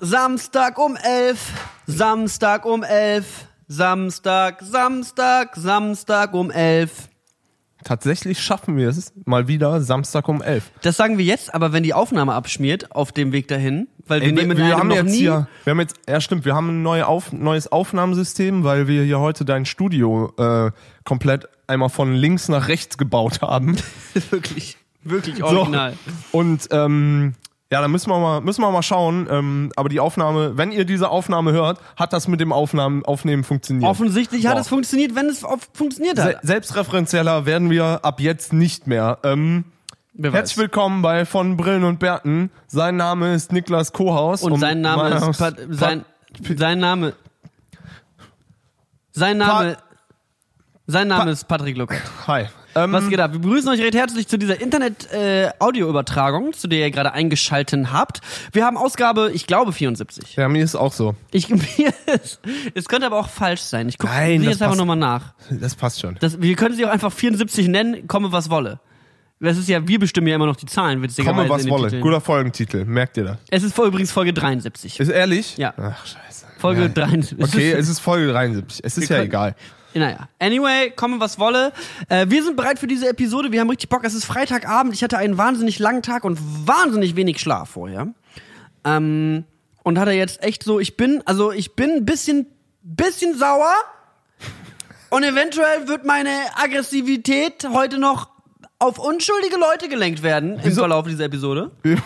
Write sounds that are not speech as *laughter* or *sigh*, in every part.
Samstag um elf. Samstag um elf. Samstag, Samstag, Samstag um elf. Tatsächlich schaffen wir es mal wieder Samstag um 11. Das sagen wir jetzt, aber wenn die Aufnahme abschmiert auf dem Weg dahin, weil wir Ey, nehmen wir, eine haben noch jetzt nie. hier, wir haben jetzt, ja stimmt, wir haben ein neue Auf, neues Aufnahmesystem, weil wir hier heute dein Studio äh, komplett einmal von links nach rechts gebaut haben. *laughs* wirklich, wirklich original. So. Und ähm, ja, da müssen wir mal, müssen wir mal schauen. Ähm, aber die Aufnahme, wenn ihr diese Aufnahme hört, hat das mit dem Aufnahmen, Aufnehmen funktioniert. Offensichtlich hat Boah. es funktioniert, wenn es auf, funktioniert Se hat. selbstreferenzieller werden wir ab jetzt nicht mehr. Ähm, herzlich willkommen bei von Brillen und Bärten. Sein Name ist Niklas Kohaus Und sein Name ist Pat, sein, sein Name sein Name sein Name Pa- ist Patrick Luckert. Hi. Ähm, Was geht ab? Wir begrüßen euch recht herzlich zu dieser Internet-Audio-Übertragung, zu der ihr gerade eingeschalten habt. Wir haben Ausgabe, ich glaube, 74. Ja, mir ist auch so. Ich, *laughs* mir ist, es könnte aber auch falsch sein. Ich gucke jetzt einfach nochmal nach. Das passt schon. Das, wir können sie auch einfach 74 nennen, komme was wolle. Das ist ja, wir bestimmen ja immer noch die Zahlen, witzigerweise. Komme was wolle. Titeln. Guter Folgentitel. Merkt ihr das? Es ist übrigens Folge 73. Ist ehrlich? Ja. Ach, scheiße. Folge ja. 73. Okay, *laughs* es ist Folge 73. Es ist Wir ja können- egal. Naja, anyway, komme was wolle. Äh, wir sind bereit für diese Episode. Wir haben richtig Bock. Es ist Freitagabend. Ich hatte einen wahnsinnig langen Tag und wahnsinnig wenig Schlaf vorher. Ähm, und hatte jetzt echt so, ich bin, also ich bin ein bisschen, bisschen sauer. Und eventuell wird meine Aggressivität heute noch auf unschuldige Leute gelenkt werden im Wieso? Verlauf dieser Episode. *laughs*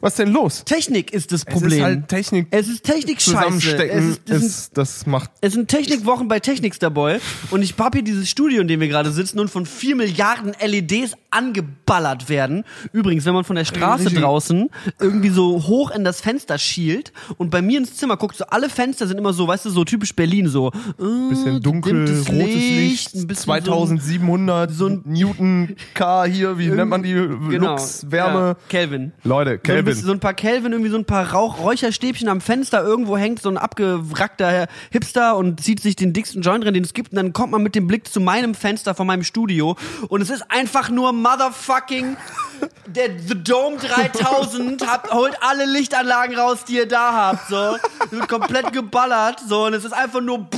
Was ist denn los? Technik ist das Es Problem. ist halt Technik es ist Technik scheiße. Es ist, es sind ist, das macht Es sind Technikwochen bei Techniksterboy und ich hab hier dieses Studio, in dem wir gerade sitzen und von vier Milliarden LEDs angeballert werden. Übrigens, wenn man von der Straße Richtig. draußen irgendwie so hoch in das Fenster schielt und bei mir ins Zimmer guckt, so alle Fenster sind immer so, weißt du, so typisch Berlin, so äh, bisschen dunkel, rotes Licht, ein bisschen 2700 so ein- Newton K hier, wie nennt man die? Genau. Lux, Wärme. Ja, Kelvin. Leute, So ein, Kelvin. bisschen, so ein paar Kelvin, irgendwie so ein paar Rauch Räucherstäbchen am Fenster, irgendwo hängt so ein abgewrackter Hipster und zieht sich den dicksten Joint drin, den es gibt, und dann kommt man mit dem Blick zu meinem Fenster von meinem Studio und es ist einfach nur motherfucking der The Dome 3000 *laughs* habt, holt alle Lichtanlagen raus, die ihr da habt, so. Es wird komplett geballert, so, und es ist einfach nur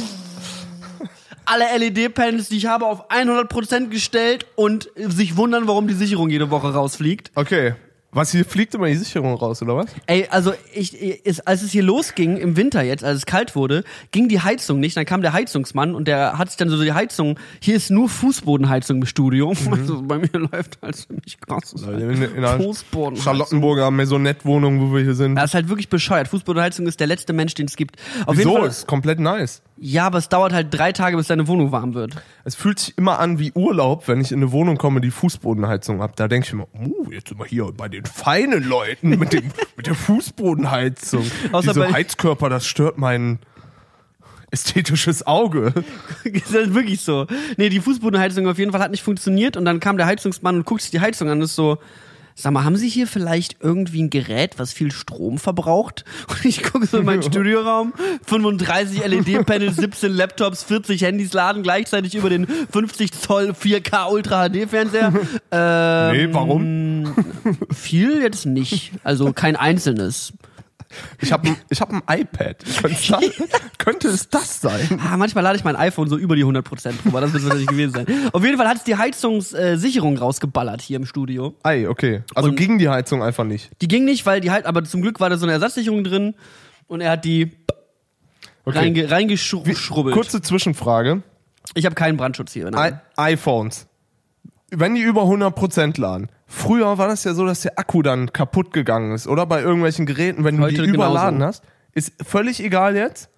alle LED-Panels, die ich habe, auf 100% gestellt und sich wundern, warum die Sicherung jede Woche rausfliegt. Okay. Was, hier fliegt immer die Sicherung raus, oder was? Ey, also ich, ist, als es hier losging im Winter jetzt, als es kalt wurde, ging die Heizung nicht. Dann kam der Heizungsmann und der hat sich dann so die Heizung. Hier ist nur Fußbodenheizung im Studio. *laughs* Also bei mir läuft halt krass. In, in einer Fußbodenheizung. Charlottenburger Maisonette-Wohnung, wo wir hier sind. Das ist halt wirklich bescheuert. Fußbodenheizung ist der letzte Mensch, den es gibt. Auf Wieso? Ist komplett nice. Ja, aber es dauert halt drei Tage, bis deine Wohnung warm wird. Es fühlt sich immer an wie Urlaub, wenn ich in eine Wohnung komme, die Fußbodenheizung ab. Da denke ich immer, uh, jetzt sind wir hier bei den feinen Leuten mit, dem, *laughs* mit der Fußbodenheizung. Außer Diese Heizkörper, das stört mein ästhetisches Auge. *laughs* ist halt wirklich so. Nee, die Fußbodenheizung auf jeden Fall hat nicht funktioniert und dann kam der Heizungsmann und guckt sich die Heizung an und ist so, sag mal, haben Sie hier vielleicht irgendwie ein Gerät, was viel Strom verbraucht? *laughs* Und ich gucke so in meinen *laughs* Studioraum, 35 LED-Panels, 17 Laptops, 40 Handys laden gleichzeitig über den 50 Zoll 4K Ultra HD-Fernseher. ähm, Nee, warum? Viel jetzt nicht. Also kein einzelnes. Ich habe ich hab ein iPad. Könnte es, das, *laughs* könnte es das sein? Ah, manchmal lade ich mein iPhone so über die 100% drüber. Das wird es wahrscheinlich gewesen sein. Auf jeden Fall hat es die Heizungssicherung rausgeballert hier im Studio. Ei, okay. Also Und- ging die Heizung einfach nicht. Die ging nicht, weil die halt, aber zum Glück war da so eine Ersatzsicherung drin und er hat die Okay. reinge, reingeschrubbelt. Kurze Zwischenfrage. Ich habe keinen Brandschutz hier. I iPhones. Wenn die über 100% laden. Früher war das ja so, dass der Akku dann kaputt gegangen ist, oder? Bei irgendwelchen Geräten, wenn du Heute die überladen genauso. hast. Ist völlig egal jetzt.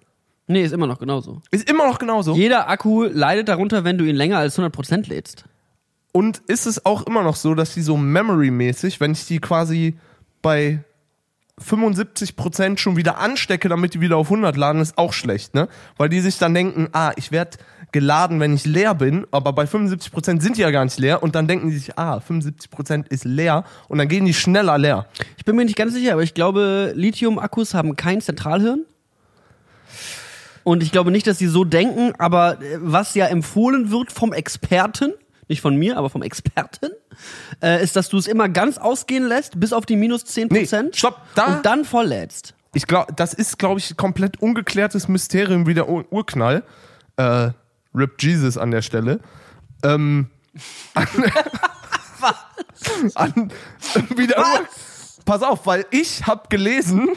Nee, ist immer noch genauso. Ist immer noch genauso. Jeder Akku leidet darunter, wenn du ihn länger als 100% lädst. Und ist es auch immer noch so, dass die so memory-mäßig, wenn ich die quasi bei 75% schon wieder anstecke, damit die wieder auf 100 laden, ist auch schlecht, ne? Weil die sich dann denken, ah, ich werde geladen, wenn ich leer bin, aber bei 75% sind die ja gar nicht leer und dann denken die sich, ah, 75% ist leer und dann gehen die schneller leer. Ich bin mir nicht ganz sicher, aber ich glaube, Lithium-Akkus haben kein Zentralhirn. Und ich glaube nicht, dass sie so denken, aber äh, was ja empfohlen wird vom Experten, nicht von mir, aber vom Experten, äh, ist, dass du es immer ganz ausgehen lässt, bis auf die minus 10%. Nee, stopp, da- und dann volllädst. Ich glaube, das ist, glaube ich, komplett ungeklärtes Mysterium wie der Ur Urknall. Äh, Rip Jesus an der Stelle. Ähm, *laughs* an, an, wie der Ur Pass auf, weil ich habe gelesen,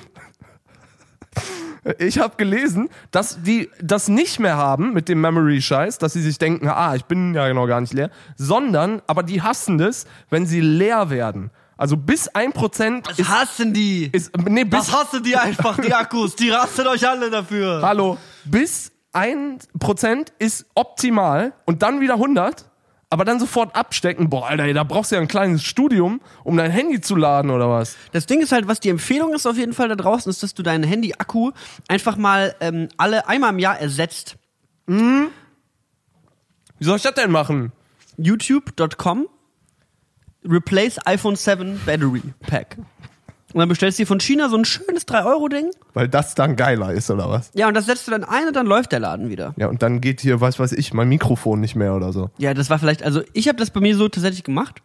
ich habe gelesen, dass die das nicht mehr haben mit dem Memory-Scheiß, dass sie sich denken, ah, ich bin ja genau gar nicht leer, sondern, aber die hassen das, wenn sie leer werden. Also bis 1% ist, hassen die? ist nee, bis, hassen die einfach, die Akkus. Die rasten euch alle dafür. Hallo, bis 1% ist optimal und dann wieder 100, aber dann sofort abstecken. Boah, Alter, ey, da brauchst du ja ein kleines Studium, um dein Handy zu laden oder was? Das Ding ist halt, was die Empfehlung ist auf jeden Fall da draußen, ist, dass du deinen Handy-Akku einfach mal ähm, alle einmal im Jahr ersetzt. Wie soll ich das denn machen? youtube.com replace iPhone 7 Battery Pack. Und dann bestellst du dir von China so ein schönes 3-Euro-Ding. Weil das dann geiler ist oder was? Ja, und das setzt du dann ein und dann läuft der Laden wieder. Ja, und dann geht hier, was weiß ich, mein Mikrofon nicht mehr oder so. Ja, das war vielleicht, also ich habe das bei mir so tatsächlich gemacht.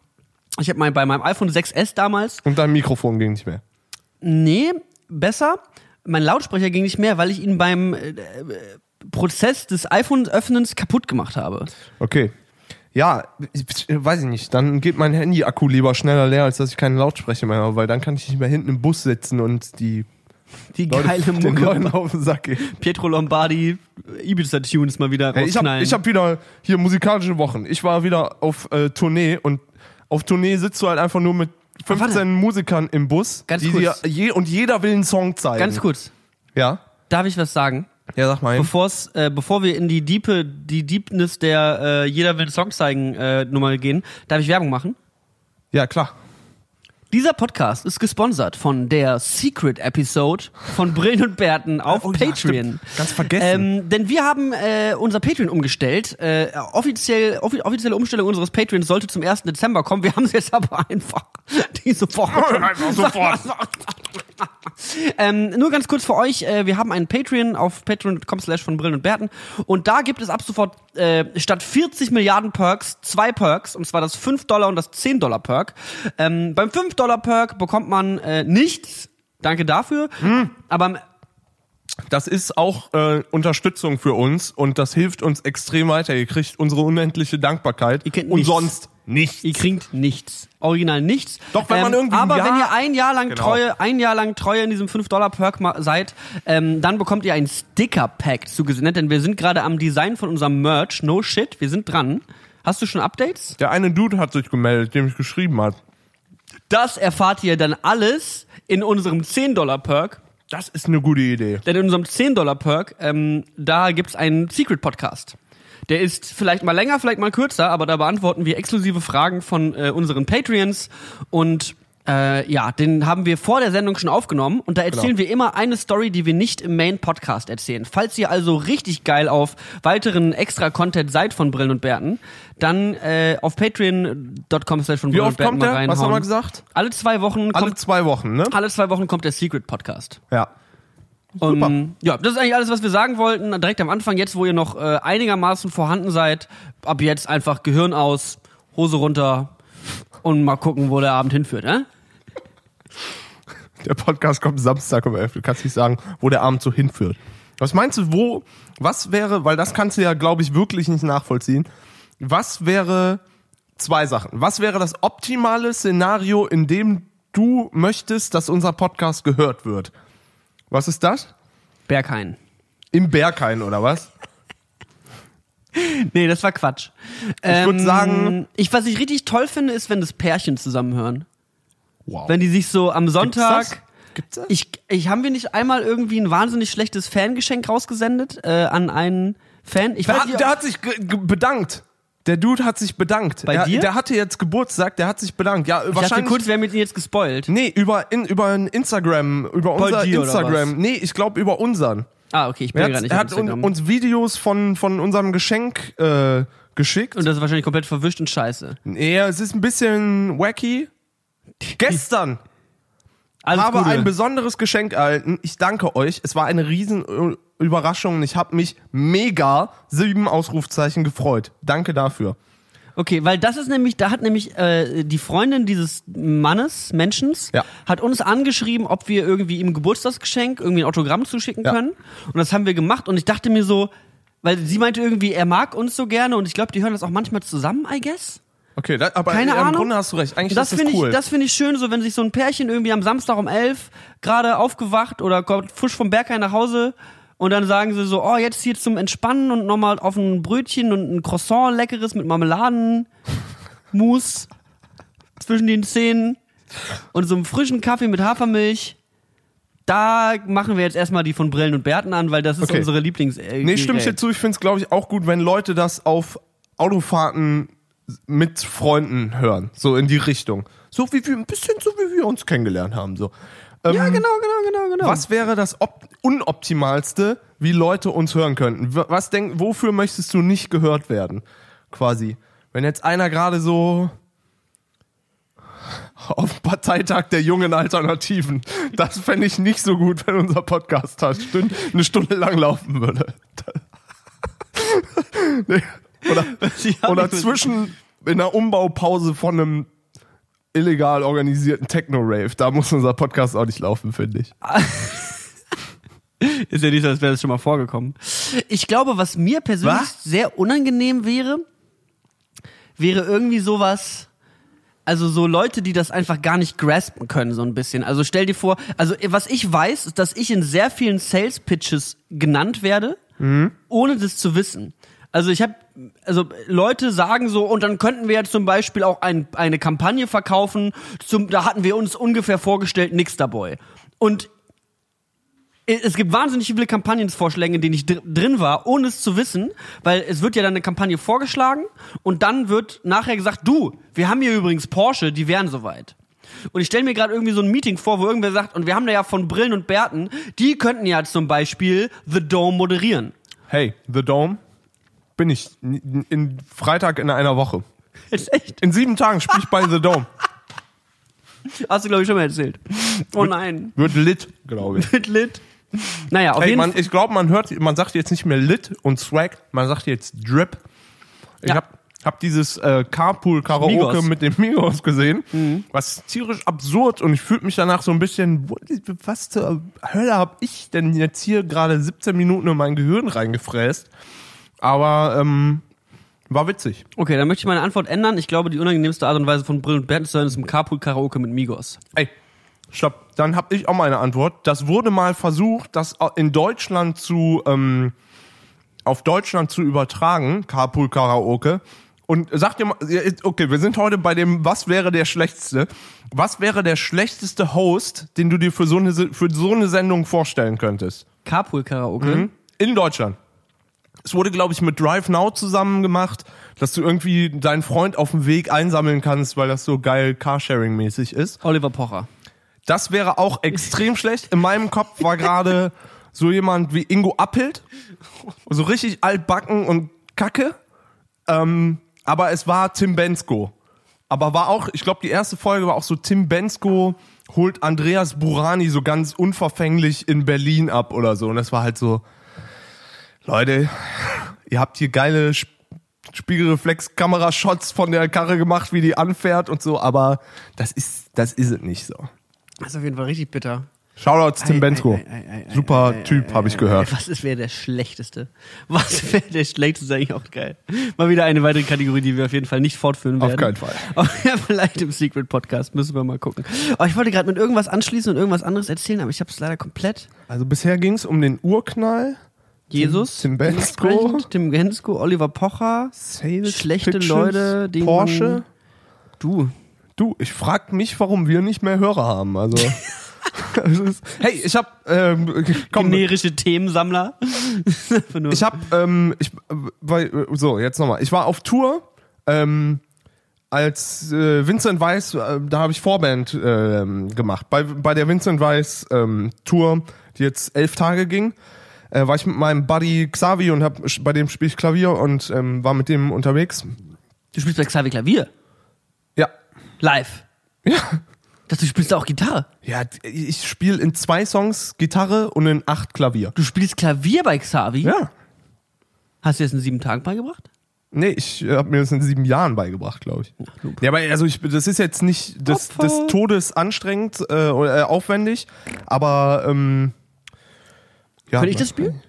Ich habe mein, bei meinem iPhone 6S damals, Und dein Mikrofon ging nicht mehr. nee, besser, mein Lautsprecher ging nicht mehr, weil ich ihn beim äh, äh, Prozess des iPhone-Öffnens kaputt gemacht habe. Okay. Ja, weiß ich nicht. Dann geht mein Handy-Akku lieber schneller leer, als dass ich keinen Lautsprecher mehr habe, weil dann kann ich nicht mehr hinten im Bus sitzen und die Die Leute, geile *laughs* den Mucke. Leuten auf den Sack gehen. Pietro Lombardi, Ibiza-Tunes mal wieder Hey, ich habe hab wieder hier musikalische Wochen. Ich war wieder auf äh, Tournee und auf Tournee sitzt du halt einfach nur mit 15 warte. Musikern im Bus. Ganz die kurz. dir je, und jeder will einen Song zeigen. Ganz kurz, Ja? darf ich was sagen? Ja, sag mal. hin. Bevor's, äh, bevor wir in die Diepe, die Deepness der äh, Jeder will Song zeigen äh, Nummer gehen, darf ich Werbung machen? Ja, klar. Dieser Podcast ist gesponsert von der Secret Episode von Brillen und Bärten *laughs* auf Oh ja, Patreon. stimmt. Ganz vergessen. Ähm, denn wir haben äh, unser Patreon umgestellt. Äh, offiziell, offi offizielle Umstellung unseres Patreons sollte zum 1. Dezember kommen. Wir haben es jetzt aber *laughs* einfach diese Woche. *laughs* Einfach sofort. *laughs* ähm, nur ganz kurz für euch, äh, wir haben einen Patreon auf patreon.com slash von Brillen und Bärten und da gibt es ab sofort äh, statt 40 Milliarden Perks zwei Perks und zwar das 5 Dollar und das 10 Dollar Perk. Ähm, beim 5 Dollar Perk bekommt man äh, nichts, danke dafür, Hm. aber Das ist auch äh, Unterstützung für uns und das hilft uns extrem weiter. Ihr kriegt unsere unendliche Dankbarkeit. Ihr kennt und nichts. sonst nichts. Ihr kriegt nichts. Original nichts. Doch, wenn man irgendwie Aber Jahr- wenn ihr ein Jahr lang Genau. treue, ein Jahr lang treue in diesem 5-Dollar-Perk ma- seid, ähm, dann bekommt ihr ein Sticker-Pack zugesendet, denn wir sind gerade am Design von unserem Merch. No shit, wir sind dran. Hast du schon Updates? Der eine Dude hat sich gemeldet, dem ich geschrieben hat. Das erfahrt ihr dann alles in unserem 10-Dollar-Perk. Das ist eine gute Idee. Denn in unserem 10-Dollar-Perk, ähm, da gibt's einen Secret-Podcast. Der ist vielleicht mal länger, vielleicht mal kürzer, aber da beantworten wir exklusive Fragen von äh, unseren Patreons. Und äh, ja, den haben wir vor der Sendung schon aufgenommen. Und da erzählen wir immer eine Story, die wir nicht im Main-Podcast erzählen. Falls ihr also richtig geil auf weiteren Extra-Content seid von Brillen und Bärten, dann äh, auf patreon.com slash von Brillen und Bärten mal reinhauen. Was haben wir gesagt? Alle zwei Wochen Alle kommt, zwei Wochen, ne? alle zwei Wochen kommt der Secret-Podcast. Ja. Um, ja, das ist eigentlich alles, was wir sagen wollten. Direkt am Anfang, jetzt wo ihr noch äh, einigermaßen vorhanden seid, ab jetzt einfach Gehirn aus, Hose runter und mal gucken, wo der Abend hinführt, ne? Der Podcast kommt Samstag um 11. Du kannst nicht sagen, wo der Abend so hinführt. Was meinst du, wo, was wäre, weil das kannst du ja, glaube ich, wirklich nicht nachvollziehen. Was wäre, zwei Sachen. Was wäre das optimale Szenario, in dem du möchtest, dass unser Podcast gehört wird? Was ist das? Berghain. Im Berghain oder was? Nee, das war Quatsch. Ich würd sagen- ich, was ich richtig toll finde, ist, wenn das Pärchen zusammenhören. Wow. Wenn die sich so am Sonntag. das? Gibt's das? Ich, ich haben wir nicht einmal irgendwie ein wahnsinnig schlechtes Fangeschenk rausgesendet äh, an einen Fan? Ich Der, weiß hat- nicht, der hat sich bedankt. Der Dude hat sich bedankt. Bei er, dir? Der hatte jetzt Geburtstag, der hat sich bedankt. Ja, ich dachte wahrscheinlich. kurz, wir haben mit ihnen jetzt gespoilt. Nee, über, in, über ein Instagram, über unser dir oder Instagram. Nee, ich glaube über unseren. Ah, okay, ich bin ja gerade nicht er hat un, uns Videos von, von unserem Geschenk äh, geschickt. Und das ist wahrscheinlich komplett verwischt und scheiße. nee, es ist ein bisschen wacky. Gestern Alles habe Gute. ein besonderes Geschenk erhalten. Ich danke euch. Es war eine riesen äh, Überraschung und ich habe mich mega sieben Ausrufzeichen gefreut. Danke dafür. Okay, weil das ist nämlich, da hat nämlich äh, die Freundin dieses Mannes, Menschens, Ja. hat uns angeschrieben, ob wir irgendwie ihm Geburtstagsgeschenk, irgendwie ein Autogramm zuschicken Ja. können. Und das haben wir gemacht und ich dachte mir so, weil sie meinte irgendwie, er mag uns so gerne und ich glaube, die hören das auch manchmal zusammen, I guess. Okay, da, aber Keine im Ahnung. Grunde hast du recht. Eigentlich Das ist das finde cool. ich, das finde ich schön, so wenn sich so ein Pärchen irgendwie am Samstag um elf gerade aufgewacht oder kommt frisch vom Berghain nach Hause und dann sagen sie so, oh, jetzt hier zum Entspannen und nochmal auf ein Brötchen und ein Croissant leckeres mit Marmeladen, Mousse zwischen den Zähnen und so einem frischen Kaffee mit Hafermilch. Da machen wir jetzt erstmal die von Brillen und Bärten an, weil das ist Okay. unsere Lieblings. Äh, nee, stimme ich dir zu. Ich finde es, glaube ich, auch gut, wenn Leute das auf Autofahrten mit Freunden hören. So in die Richtung. So wie wir, ein bisschen so wie wir uns kennengelernt haben. So. Ähm, Ja, genau, genau, genau, genau. Was wäre das Op Unoptimalste, wie Leute uns hören könnten? Was denk, wofür möchtest du nicht gehört werden? Quasi. Wenn jetzt einer gerade so *laughs* auf dem Parteitag der jungen Alternativen, *laughs* das fände ich nicht so gut, wenn unser Podcast eine Stunde lang laufen würde. *laughs* nee. Oder, *laughs* oder zwischen in der Umbaupause von einem illegal organisierten Techno-Rave. Da muss unser Podcast auch nicht laufen, finde ich. *laughs* Ist ja nicht so, als wäre das schon mal vorgekommen. Ich glaube, was mir persönlich Was? sehr unangenehm wäre, wäre irgendwie sowas, also so Leute, die das einfach gar nicht graspen können, so ein bisschen. Also stell dir vor, also was ich weiß, ist, dass ich in sehr vielen Sales Pitches genannt werde, ohne das zu wissen. Also ich habe, also Leute sagen so, und dann könnten wir ja zum Beispiel auch ein, eine Kampagne verkaufen, zum, da hatten wir uns ungefähr vorgestellt, Nixterboy. Und es gibt wahnsinnig viele Kampagnenvorschläge, in denen ich dr drin war, ohne es zu wissen, weil es wird ja dann eine Kampagne vorgeschlagen und dann wird nachher gesagt, du, wir haben hier übrigens Porsche, die wären soweit. Und ich stelle mir gerade irgendwie so ein Meeting vor, wo irgendwer sagt, und wir haben da ja von Brillen und Bärten, die könnten ja zum Beispiel The Dome moderieren. Hey, The Dome bin ich in, in Freitag in einer Woche. Ist *laughs* echt? In sieben Tagen spiele ich bei The Dome. Hast du, glaube ich, schon mal erzählt. Oh nein. Wird lit, glaube ich. *laughs* Mit Lit. Naja, auf Hey, jeden Fall. ich glaube, man hört, man sagt jetzt nicht mehr lit und swag, man sagt jetzt drip. Ich Ja. hab, hab dieses äh, Carpool Karaoke Migos. Mhm. mit dem Migos gesehen, was tierisch absurd und ich fühlte mich danach so ein bisschen, was zur Hölle hab ich denn jetzt hier gerade 17 Minuten in mein Gehirn reingefräst? Aber ähm, war witzig. Okay, dann möchte ich meine Antwort ändern. Ich glaube, die unangenehmste Art und Weise von Brillen und Bärten zu hören ist im Carpool-Karaoke mit Migos. Ey, stopp. Dann habe ich auch mal eine Antwort. Das wurde mal versucht, das in Deutschland zu ähm, auf Deutschland zu übertragen, Carpool Karaoke. Und sagt ihr mal, okay, wir sind heute bei dem, was wäre der schlechteste? Was wäre der schlechteste Host, den du dir für so eine, für so eine Sendung vorstellen könntest? Carpool-Karaoke? In Deutschland. Es wurde, glaube ich, mit Drive Now zusammen gemacht, dass du irgendwie deinen Freund auf dem Weg einsammeln kannst, weil das so geil Carsharing-mäßig ist. Oliver Pocher. Das wäre auch extrem schlecht. In meinem Kopf war gerade so jemand wie Ingo Appelt. So richtig altbacken und kacke. Ähm, aber es war Tim Bensko. Aber war auch, ich glaube, die erste Folge war auch so, Tim Bensko holt Andreas Burani so ganz unverfänglich in Berlin ab oder so. Und das war halt so, Leute, ihr habt hier geile Sp- Spiegelreflex-Kamera-Shots von der Karre gemacht, wie die anfährt und so, aber das ist, das ist es nicht so. Das ist auf jeden Fall richtig bitter. Shoutouts Tim Ei, Bensko. ei, ei, Super Typ, habe ich gehört. Was ist wäre der schlechteste? Was wäre der schlechteste? Eigentlich auch geil. Mal wieder eine weitere Kategorie, die wir auf jeden Fall nicht fortführen Auf werden. keinen Fall. Aber ja, vielleicht im Secret Podcast müssen wir mal gucken. Aber ich wollte gerade mit irgendwas anschließen und irgendwas anderes erzählen, aber ich habe es leider komplett. Also bisher ging es um den Urknall. Jesus, Tim Bensko. dementsprechend, Tim Bensko, Oliver Pocher, Sales Schlechte Pitches, Leute, die Porsche. du. Du, ich frag mich, warum wir nicht mehr Hörer haben. Also, *laughs* ist, hey, ich hab, ähm, komm, Generische Themensammler. Ich hab, ähm, ich, äh, weil, so, jetzt nochmal. Ich war auf Tour, ähm, als äh, Vincent Weiss, äh, da habe ich Vorband ähm, gemacht. Bei, bei der Vincent Weiss ähm, Tour, die jetzt elf Tage ging, äh, war ich mit meinem Buddy Xavi und hab, bei dem spiele ich Klavier und ähm, war mit dem unterwegs. du spielst bei Xavi Klavier. Ja. Live. Ja. Dass du spielst auch Gitarre. Ja, ich spiele in zwei Songs Gitarre und in acht Klavier. Du spielst Klavier bei Xavi? Ja. Hast du das in sieben Tagen beigebracht? Nee, ich habe mir das in sieben Jahren beigebracht, glaube ich. Ja, aber also ich, das ist jetzt nicht des, des Todes anstrengend äh, oder äh, aufwendig, aber ähm, ja, Kann ich das spielen?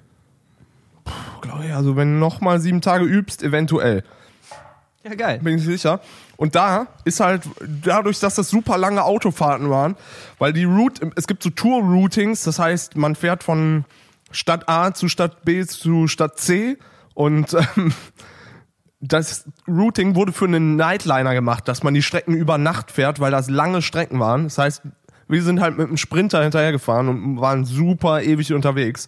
Glaube ich, also wenn du noch mal sieben Tage übst, eventuell. Ja, geil. bin ich sicher. Und da ist halt, dadurch, dass das super lange Autofahrten waren, weil die Route, es gibt so Tour-Routings, das heißt, man fährt von Stadt A zu Stadt B zu Stadt C und ähm, das Routing wurde für einen Nightliner gemacht, dass man die Strecken über Nacht fährt, weil das lange Strecken waren. Das heißt, wir sind halt mit einem Sprinter hinterhergefahren und waren super ewig unterwegs.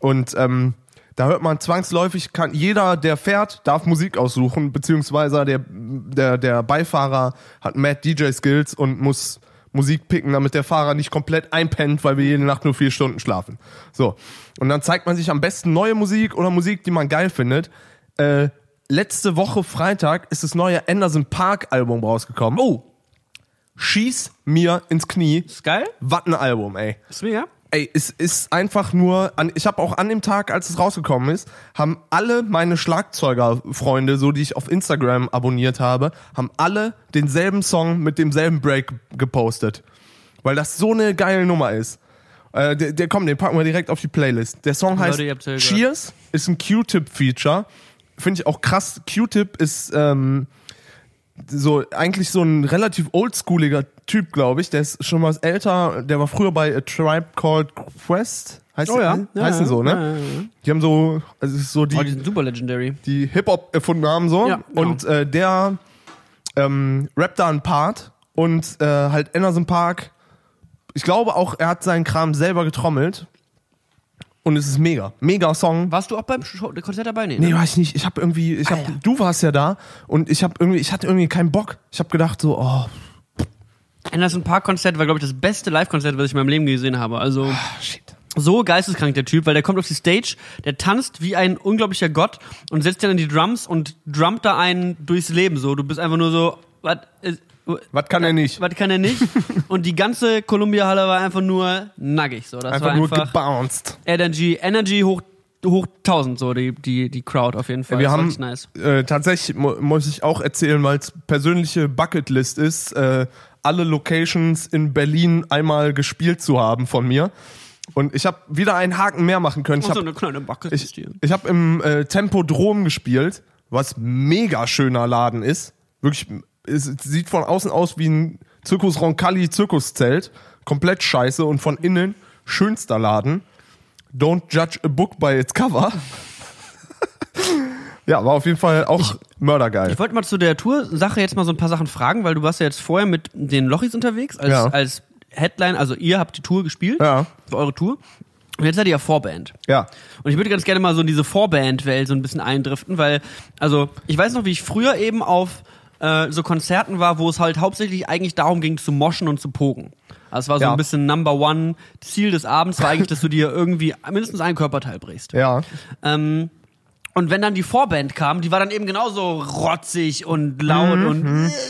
Und ähm, da hört man zwangsläufig, kann jeder, der fährt, darf Musik aussuchen, beziehungsweise der, der, der Beifahrer hat Mad DJ Skills und muss Musik picken, damit der Fahrer nicht komplett einpennt, weil wir jede Nacht nur vier Stunden schlafen. So. Und dann zeigt man sich am besten neue Musik oder Musik, die man geil findet. Äh, letzte Woche Freitag ist das neue Anderson Park Album rausgekommen. Oh, Schieß mir ins Knie. ist geil. Was ein Album, ey. Ist mega. Ey, es ist einfach nur, an, ich habe auch an dem Tag, als es rausgekommen ist, haben alle meine Schlagzeugerfreunde, so die ich auf Instagram abonniert habe, haben alle denselben Song mit demselben Break gepostet. Weil das so eine geile Nummer ist. Äh, der, der komm, den packen wir direkt auf die Playlist. Der Song heißt Leute. Cheers, ist ein Q-Tip-Feature. Finde ich auch krass. Q-Tip ist ähm, so eigentlich so ein relativ oldschooliger Typ, glaube ich. Der ist schon was älter. Der war früher bei A Tribe Called Quest. Heißt Oh ja. der, Ja, heißen ja. so, ne? Ja. Die haben so, also so die, Oh, die sind super legendary. die Hip-Hop erfunden haben, so. Genau. Und äh, der ähm, rappt da einen Part und äh, halt Anderson Park, ich glaube auch, er hat seinen Kram selber getrommelt. Und es ist mega. Mega Song. Warst du auch beim Show Konzert dabei? Nee, Nee, ne? war ich nicht. Ich habe irgendwie, ich hab, Alter. du warst ja da und ich habe irgendwie, ich hatte irgendwie keinen Bock. Ich habe gedacht so, oh, Anderson Park Konzert war, glaube ich, das beste Live-Konzert, was ich in meinem Leben gesehen habe. Also shit. so geisteskrank der Typ, weil der kommt auf die Stage, der tanzt wie ein unglaublicher Gott und setzt dann in die Drums und drummt da einen durchs Leben. So, du bist einfach nur so, was ist- Was kann er nicht? was kann er nicht? *laughs* und die ganze Columbia-Halle war einfach nur nackig. So, das Einfach war nur einfach gebounced. Energy, Energy hoch hoch 1000 so die die die Crowd auf jeden Fall. Wir Das haben nice. äh, tatsächlich mu muss ich auch erzählen, weil es persönliche Bucketlist ist, äh, alle Locations in Berlin einmal gespielt zu haben von mir. Und ich habe wieder einen Haken mehr machen können. Ich Oh, so habe eine kleine ich, ich hab im äh, Tempodrom gespielt, was mega schöner Laden ist. Wirklich, es sieht von außen aus wie ein Zirkus Roncalli Zirkuszelt. Komplett scheiße und von innen schönster Laden. Don't judge a book by its cover. *laughs* ja, war auf jeden Fall auch mördergeil. Ich wollte mal zu der Tour-Sache jetzt mal so ein paar Sachen fragen, weil du warst ja jetzt vorher mit den Lochis unterwegs als, Ja. als Headline, also ihr habt die Tour gespielt, Ja. für eure Tour. Und jetzt seid ihr ja Vorband. Ja. Und ich würde ganz gerne mal so in diese Vorband-Welt so ein bisschen eindriften, weil, also, ich weiß noch, wie ich früher eben auf äh, so Konzerten war, wo es halt hauptsächlich eigentlich darum ging, zu moschen und zu pogen. Also es war so Ja. ein bisschen Number One Ziel des Abends, war eigentlich, dass du dir irgendwie mindestens einen Körperteil brichst. Ja. Ähm, und wenn dann die Vorband kam, die war dann eben genauso rotzig und laut und. *laughs*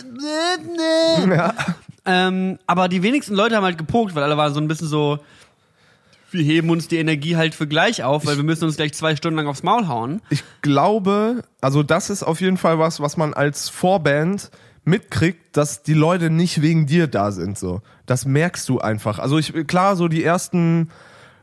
Ähm, aber die wenigsten Leute haben halt gepokt, weil alle waren so ein bisschen so. Wir heben uns die Energie halt für gleich auf, weil wir müssen uns gleich zwei Stunden lang aufs Maul hauen. Ich glaube, also das ist auf jeden Fall was, was man als Vorband mitkriegt, dass die Leute nicht wegen dir da sind. So, das merkst du einfach. Also ich klar, so die ersten,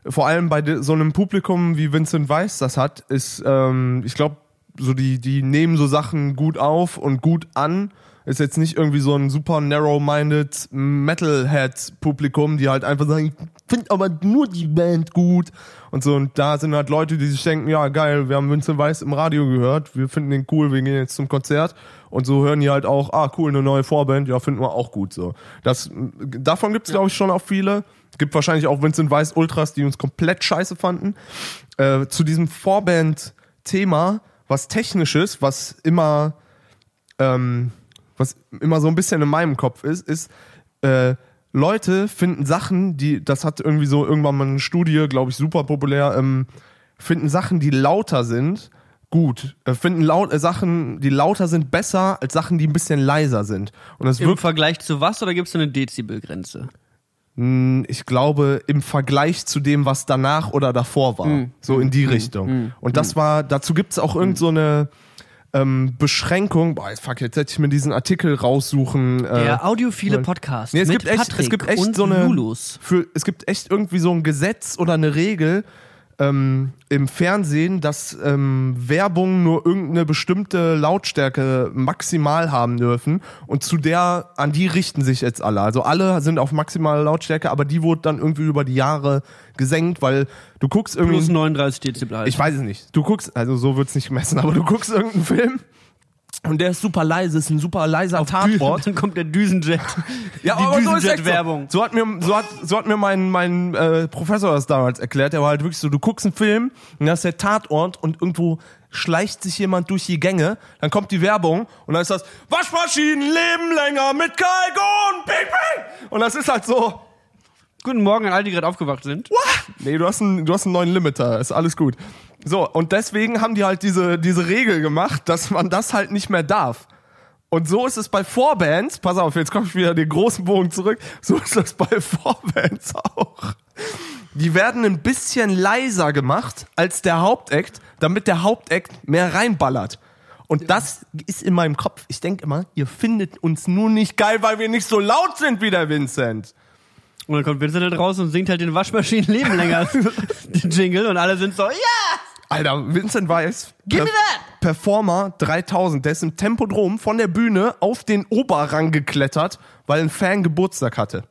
vor allem bei so einem Publikum wie Vincent Weiss das hat, ist, ähm, ich glaube, so die die nehmen so Sachen gut auf und gut an. Ist jetzt nicht irgendwie so ein super narrow-minded Metalhead-Publikum, die halt einfach sagen, ich finde aber nur die Band gut. Und so, und da sind halt Leute, die sich denken, ja geil, wir haben Vincent Weiss im Radio gehört, wir finden den cool, wir gehen jetzt zum Konzert. Und so hören die halt auch, ah cool, eine neue Vorband, ja, finden wir auch gut so. Das, davon gibt's glaube ich, schon auch viele. Es gibt wahrscheinlich auch Vincent Weiss Ultras, die uns komplett scheiße fanden. Äh, zu diesem Vorband-Thema, was technisches, was immer ähm, was immer so ein bisschen in meinem Kopf ist, ist, äh, Leute finden Sachen, die, das hat irgendwie so irgendwann mal eine Studie, glaube ich, super populär, ähm, finden Sachen, die lauter sind, gut. Äh, finden laut, äh, Sachen, die lauter sind, besser als Sachen, die ein bisschen leiser sind. Und das Im wirkt, Vergleich zu was oder gibt es eine Dezibelgrenze? mh, ich glaube, im Vergleich zu dem, was danach oder davor war. Mm. So in die Richtung. Und das war, dazu gibt's auch irgend so eine, ähm, Beschränkung, boah, fuck, jetzt hätte ich mir diesen Artikel raussuchen. Äh, Der audiophile Podcast Nee, es mit gibt echt, Patrick es gibt echt und so eine, Lulus. für, es gibt echt irgendwie so ein Gesetz oder eine Regel ähm, im Fernsehen, dass ähm, Werbung nur irgendeine bestimmte Lautstärke maximal haben dürfen und zu der, an die richten sich jetzt alle. Also alle sind auf maximale Lautstärke, aber die wurde dann irgendwie über die Jahre gesenkt, weil du guckst irgendwie. Plus 39 Dezibel. Ich weiß es nicht. Du guckst, also so wird's nicht gemessen, aber du guckst irgendeinen Film und der ist super leise, ist ein super leiser Tatort. *laughs* Dann kommt der Düsenjet. Ja, die aber so ist Düsenjet-Werbung. So. so hat mir, so hat, so hat mir mein, mein äh, Professor das damals erklärt. Der war halt wirklich so, du guckst einen Film und da ist der Tatort und irgendwo schleicht sich jemand durch die Gänge, dann kommt die Werbung und dann ist das Waschmaschinen leben länger mit Kalkon, ping, ping. Und das ist halt so, Guten Morgen an alle, die gerade aufgewacht sind. Nee, du hast einen, du hast einen neuen Limiter, ist alles gut. So, und deswegen haben die halt diese, diese Regel gemacht, dass man das halt nicht mehr darf. Und so ist es bei Vorbands, pass auf, jetzt komme ich wieder den großen Bogen zurück, so ist das bei Vorbands auch. Die werden ein bisschen leiser gemacht als der Hauptakt, damit der Hauptakt mehr reinballert. Und das ist in meinem Kopf. Ich denke immer, ihr findet uns nur nicht geil, weil wir nicht so laut sind wie der Vincent. Und dann kommt Vincent halt raus und singt halt den Waschmaschinen *laughs* leben länger *laughs* den Jingle und alle sind so, ja! Alter, Vincent Weiss, Give me that! Performer 3000, der ist im Tempodrom von der Bühne auf den Oberrang geklettert, weil ein Fan Geburtstag hatte.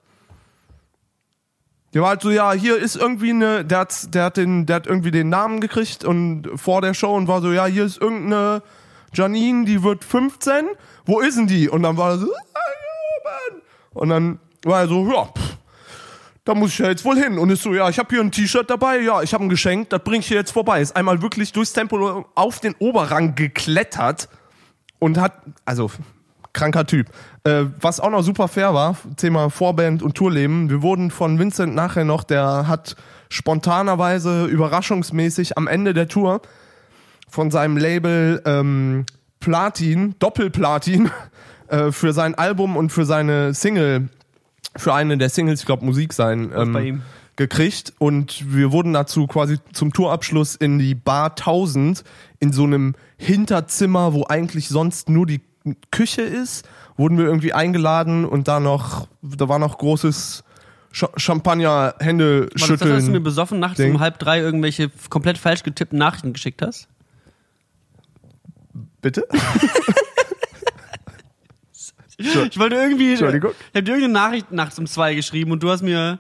Der war halt so, ja, hier ist irgendwie eine, der hat, der hat den, der hat irgendwie den Namen gekriegt und vor der Show und war so, ja, hier ist irgendeine Janine, die wird 15, wo ist denn die? Und dann war er so, ah, ja, Mann. und dann war er so, ja, pff, da muss ich ja jetzt wohl hin. Und ist so, ja, ich habe hier ein T-Shirt dabei, ja, ich habe ein Geschenk, das bringe ich hier jetzt vorbei. Ist einmal wirklich durchs Tempo auf den Oberrang geklettert und hat, also kranker Typ. Äh, was auch noch super fair war, Thema Vorband und Tourleben, wir wurden von Vincent nachher noch, der hat spontanerweise, überraschungsmäßig am Ende der Tour von seinem Label ähm, Platin, Doppelplatin, *laughs* äh, für sein Album und für seine Single, für eine der Singles, ich glaube Musik sein, ähm, gekriegt und wir wurden dazu quasi zum Tourabschluss in die Bar 1000 in so einem Hinterzimmer, wo eigentlich sonst nur die Küche ist, wurden wir irgendwie eingeladen und da noch, da war noch großes Champagner, Hände War das das, was du mir schütteln. besoffen nachts Ding. um halb drei irgendwelche komplett falsch getippten Nachrichten geschickt hast? Bitte? *laughs* Ich wollte irgendwie. Entschuldigung. Ich habe dir irgendeine Nachricht nachts um zwei geschrieben und du hast mir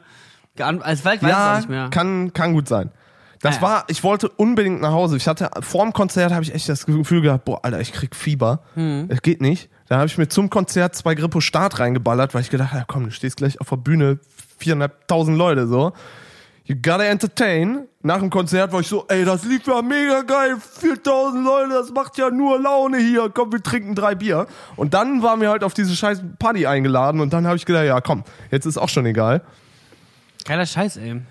geantwortet. Also vielleicht weiß ich ja, nicht mehr. kann, kann gut sein. Das Ah, ja. war, ich wollte unbedingt nach Hause. Ich hatte vorm Konzert habe ich echt das Gefühl gehabt, boah, Alter, ich krieg Fieber. Hm. Es geht nicht. Dann habe ich mir zum Konzert zwei Grippo Start reingeballert, weil ich gedacht, ja komm, du stehst gleich auf der Bühne, viereinhalbtausend Leute so. You gotta entertain. Nach dem Konzert war ich so, ey, das lief ja mega geil, 4000 Leute, das macht ja nur Laune hier, komm, wir trinken drei Bier. Und dann waren wir halt auf diese scheiß Party eingeladen und dann habe ich gedacht, ja komm, jetzt ist auch schon egal. Geiler Scheiß, ey.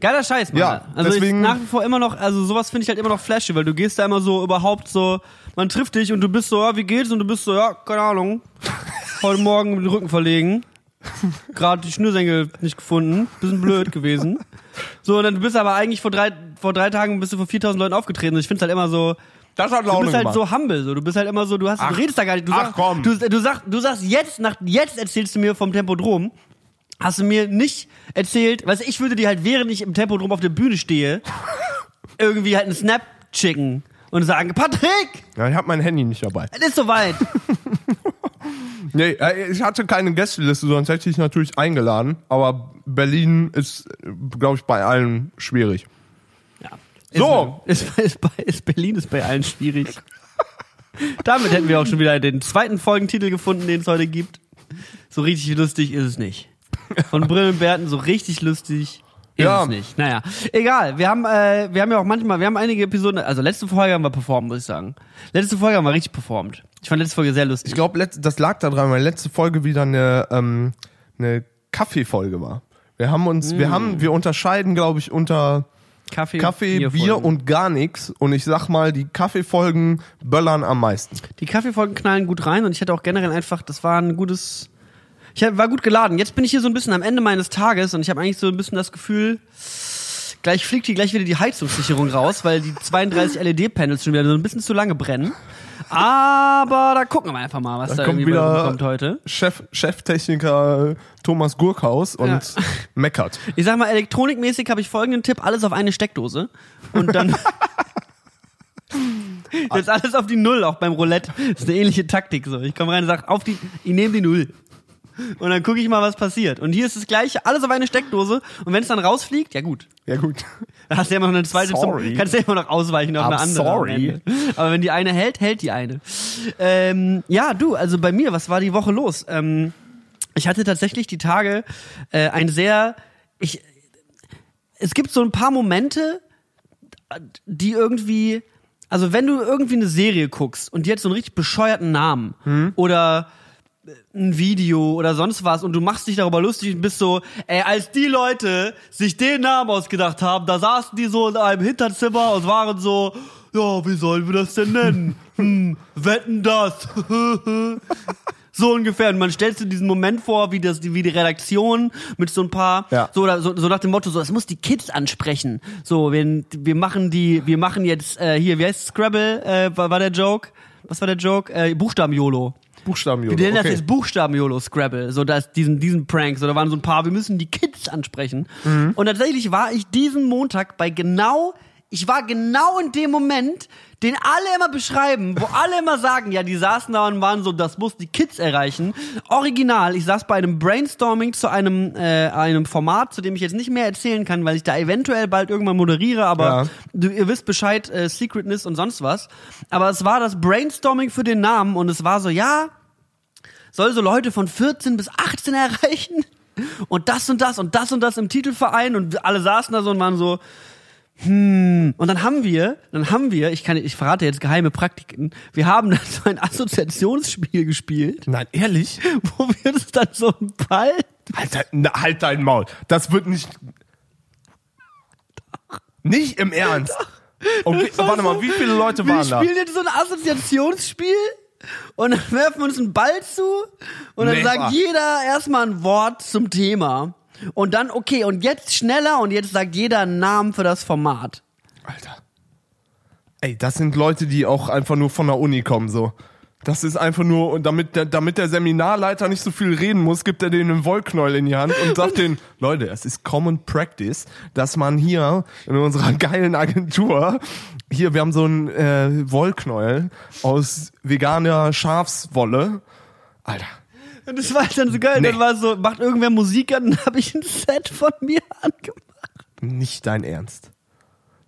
Geiler Scheiß, Mann. Ja, also deswegen- ich nach wie vor immer noch, also sowas finde ich halt immer noch flashy, weil du gehst da immer so überhaupt so, man trifft dich und du bist so, ja, wie geht's? Und du bist so, ja, keine Ahnung. *laughs* Heute Morgen den Rücken verlegen. *laughs* Gerade die Schnürsenkel nicht gefunden. Bisschen blöd gewesen. So, und dann du bist aber eigentlich vor drei, vor drei Tagen bist du vor 4000 Leuten aufgetreten. Ich finde halt immer so, Das hat Du Laune bist halt gemacht. so humble, so. Du bist halt immer so, du hast, Ach. du redest da gar nicht. Du Ach, sagst, komm. Du, du sagst, du sagst jetzt, nach, jetzt erzählst du mir vom Tempodrom. Hast du mir nicht erzählt, weißt du, ich würde dir halt, während ich im Tempodrom auf der Bühne stehe, irgendwie halt einen Snap schicken und sagen, Patrick, Ja, ich habe mein Handy nicht dabei. es ist soweit. *laughs* Nee, äh, ich hatte keine Gästeliste, sonst hätte ich natürlich eingeladen. Aber Berlin ist, glaube ich, bei allen schwierig. Ja. So. Ist, ist, ist, Berlin ist bei allen schwierig. *laughs* Damit hätten wir auch schon wieder den zweiten Folgentitel gefunden, den es heute gibt. So richtig lustig ist es nicht. Von Brillenbärten so richtig lustig ist Ja. es nicht. Naja, egal. Wir haben, äh, wir haben ja auch manchmal, wir haben einige Episoden, also letzte Folge haben wir performt, muss ich sagen. Letzte Folge haben wir richtig performt. Ich fand letzte Folge sehr lustig. Ich glaube, das lag daran, weil letzte Folge wieder eine, ähm, eine Kaffeefolge war. Wir haben uns, wir haben, wir unterscheiden, glaube ich, unter Kaffee, Kaffee, Bier, Bierfolgen. und gar nichts. Und ich sag mal, die Kaffeefolgen böllern am meisten. Die Kaffeefolgen knallen gut rein und ich hatte auch generell einfach, das war ein gutes. Ich war gut geladen. Jetzt bin ich hier so ein bisschen am Ende meines Tages und ich habe eigentlich so ein bisschen das Gefühl, Gleich fliegt hier gleich wieder die Heizungssicherung raus, weil die 32 LED-Panels schon wieder so ein bisschen zu lange brennen. Aber da gucken wir einfach mal, was da, Da kommt irgendwie wieder rumkommt heute. Chef, Cheftechniker Thomas Gurkhaus und Ja. meckert. Ich sag mal, elektronikmäßig habe ich folgenden Tipp: alles auf eine Steckdose. Und dann. *laughs* Jetzt alles auf die Null, auch beim Roulette. Das ist eine ähnliche Taktik so. Ich komme rein und sage, auf die, ich nehme die Null. Und dann gucke ich mal, was passiert. Und hier ist das gleiche, alles auf eine Steckdose. Und wenn es dann rausfliegt, ja gut. Ja gut. Da hast du ja immer noch eine zweite Sorry. zum, kannst du ja immer noch ausweichen auf I'm eine andere. sorry. Aber wenn die eine hält, hält die eine. Ähm, ja, du, also bei mir, was war die Woche los? Ähm, ich hatte tatsächlich die Tage äh, ein sehr, ich, es gibt so ein paar Momente, die irgendwie, also wenn du irgendwie eine Serie guckst und die hat so einen richtig bescheuerten Namen oder ein Video oder sonst was und du machst dich darüber lustig und bist so, ey, als die Leute sich den Namen ausgedacht haben, da saßen die so in einem Hinterzimmer und waren so, ja, wie sollen wir das denn nennen? *laughs* Hm, wetten das? *laughs* so ungefähr. Und man stellt sich diesen Moment vor, wie das, wie die Redaktion mit so ein paar, Ja. so, so, so nach dem Motto, so, das muss die Kids ansprechen. So, wir, wir machen die, wir machen jetzt, äh, hier, wie heißt Scrabble, äh, war, war der Joke? Was war der Joke? Äh, Buchstaben-YOLO. Buchstaben Wir nennen das jetzt Buchstaben-YOLO Scrabble, so dass diesen, diesen Prank, so da waren so ein paar, wir müssen die Kids ansprechen. Und tatsächlich war ich diesen Montag bei genau, ich war genau in dem Moment, den alle immer beschreiben, wo alle immer sagen, ja, die saßen da und waren so, das muss die Kids erreichen. Original, ich saß bei einem Brainstorming zu einem, äh, einem Format, zu dem ich jetzt nicht mehr erzählen kann, weil ich da eventuell bald irgendwann moderiere, aber Ja. du, ihr wisst Bescheid, äh, Secretness und sonst was. Aber es war das Brainstorming für den Namen und es war so, ja, soll so Leute von 14 bis 18 erreichen und das und das und das und das im Titelverein und alle saßen da so und waren so, hm. Und dann haben wir, dann haben wir, ich kann, ich verrate jetzt geheime Praktiken, wir haben dann so ein Assoziationsspiel gespielt, Nein, ehrlich? *laughs* wo wir uns dann so einen Ball na, halt dein Maul. Das wird nicht. Nicht im Ernst. Okay, war warte so, mal, wie viele Leute wir waren da? spielen jetzt so ein Assoziationsspiel und dann werfen wir uns einen Ball zu und dann Nee, sagt ah. jeder erstmal ein Wort zum Thema. Und dann, okay, und jetzt schneller und jetzt sagt jeder einen Namen für das Format. Alter. Ey, das sind Leute, die auch einfach nur von der Uni kommen, so. Das ist einfach nur, und damit der, damit der Seminarleiter nicht so viel reden muss, gibt er denen einen Wollknäuel in die Hand und sagt *laughs* denen, Leute, es ist Common Practice, dass man hier in unserer *laughs* geilen Agentur, hier, wir haben so einen äh, Wollknäuel aus veganer Schafswolle. Alter. Und das war dann so geil. Nee. Dann war so, macht irgendwer Musik an, dann habe ich ein Set von mir *laughs* angemacht. Nicht dein Ernst.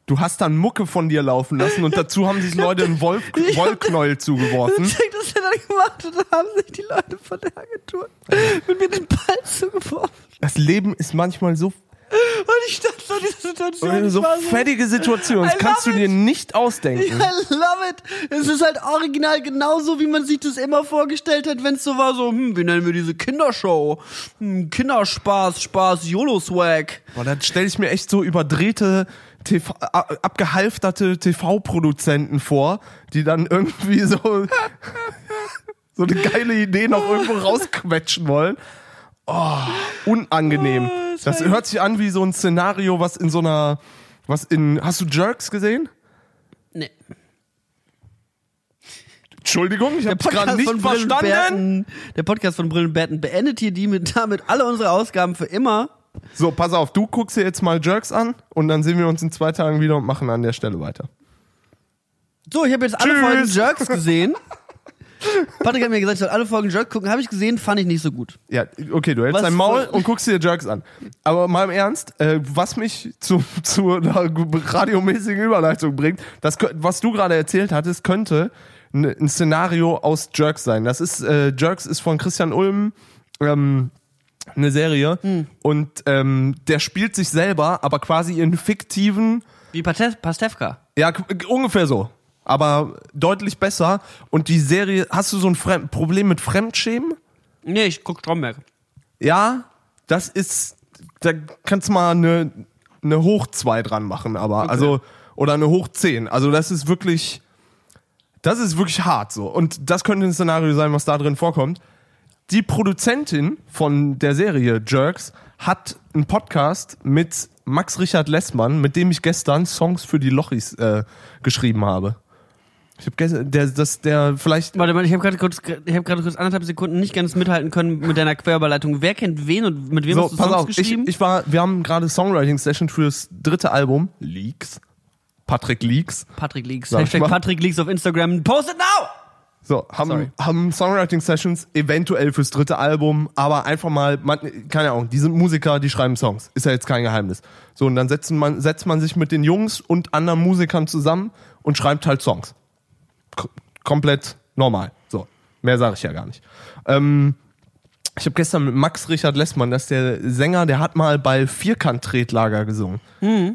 Du hast dann Mucke von dir laufen lassen und dazu haben sich Leute einen Wolf, Ich hab- Wollknäuel zugeworfen. Check, das hat er dann gemacht und dann haben sich die Leute von der Agentur mit mir den Ball zugeworfen. Das Leben ist manchmal so, Und ich stand so in dieser Situation. so war fertige Situation. Das kannst du dir nicht ausdenken. I love it. Es ist halt original genauso, wie man sich das immer vorgestellt hat, wenn es so war, so, hm, wie nennen wir diese Kindershow? Hm, Kinderspaß, Spaß, YOLO-Swag. Boah, dann stelle ich mir echt so überdrehte, TV, abgehalfterte TV-Produzenten vor, die dann irgendwie so, *laughs* so eine geile Idee noch irgendwo rausquetschen wollen. Oh, unangenehm. Oh, das hört sich an wie so ein Szenario, was in so einer, was in, hast du Jerks gesehen? Nee. Entschuldigung, ich habe gerade nicht verstanden. Der Podcast von Brillenbärten beendet hier die mit, damit alle unsere Ausgaben für immer. So, pass auf, du guckst dir jetzt mal Jerks an und dann sehen wir uns in zwei Tagen wieder und machen an der Stelle weiter. So, ich habe jetzt alle Tschüss. Folgen Jerks gesehen. *laughs* Patrick hat mir gesagt, ich soll alle Folgen Jerks gucken. Habe ich gesehen, fand ich nicht so gut. Ja, okay, du hältst Was dein Maul und guckst dir Jerks an. Aber mal im Ernst, äh, was mich zu, zu einer radiomäßigen Überleitung bringt, das, was du gerade erzählt hattest, könnte ein, Szenario aus Jerks sein. Das ist, äh, Jerks ist von Christian Ulm, ähm, eine Serie Hm. und ähm, der spielt sich selber, aber quasi in fiktiven Wie Pastewka. Ja, ungefähr so. Aber deutlich besser. Und die Serie, hast du so ein Fremd Problem mit Fremdschämen? Nee, ich guck Stromberg. Ja, das ist, da kannst du mal eine, eine Hoch 2 dran machen, aber, also, oder eine Hoch 10. Also, das ist wirklich, das ist wirklich hart so. Und das könnte ein Szenario sein, was da drin vorkommt. Die Produzentin von der Serie Jerks hat einen Podcast mit Max Richard Lessmann, mit dem ich gestern Songs für die Lochis äh, geschrieben habe. Ich habe gestern, der, das, der vielleicht. Warte mal, ich habe gerade kurz, ich habe gerade kurz anderthalb Sekunden nicht ganz mithalten können mit deiner Querüberleitung. Wer kennt wen und mit wem So, hast du pass Songs auf, ich, geschrieben? ich war, wir haben gerade Songwriting-Session fürs dritte Album. Leaks. Patrick Leaks. Patrick Leaks. Sag ich Hashtag. Patrick Leaks auf Instagram. Post it now! So, Sorry. haben, haben Songwriting-Sessions eventuell fürs dritte Album, aber einfach mal, man, keine Ahnung, die sind Musiker, die schreiben Songs. Ist ja jetzt kein Geheimnis. So, und dann setzt man, setzt man sich mit den Jungs und anderen Musikern zusammen und schreibt halt Songs. Komplett normal. So, mehr sage ich ja gar nicht. Ähm, ich habe gestern mit Max Richard Lessmann, das ist der Sänger, der hat mal bei Vierkant-Tretlager gesungen.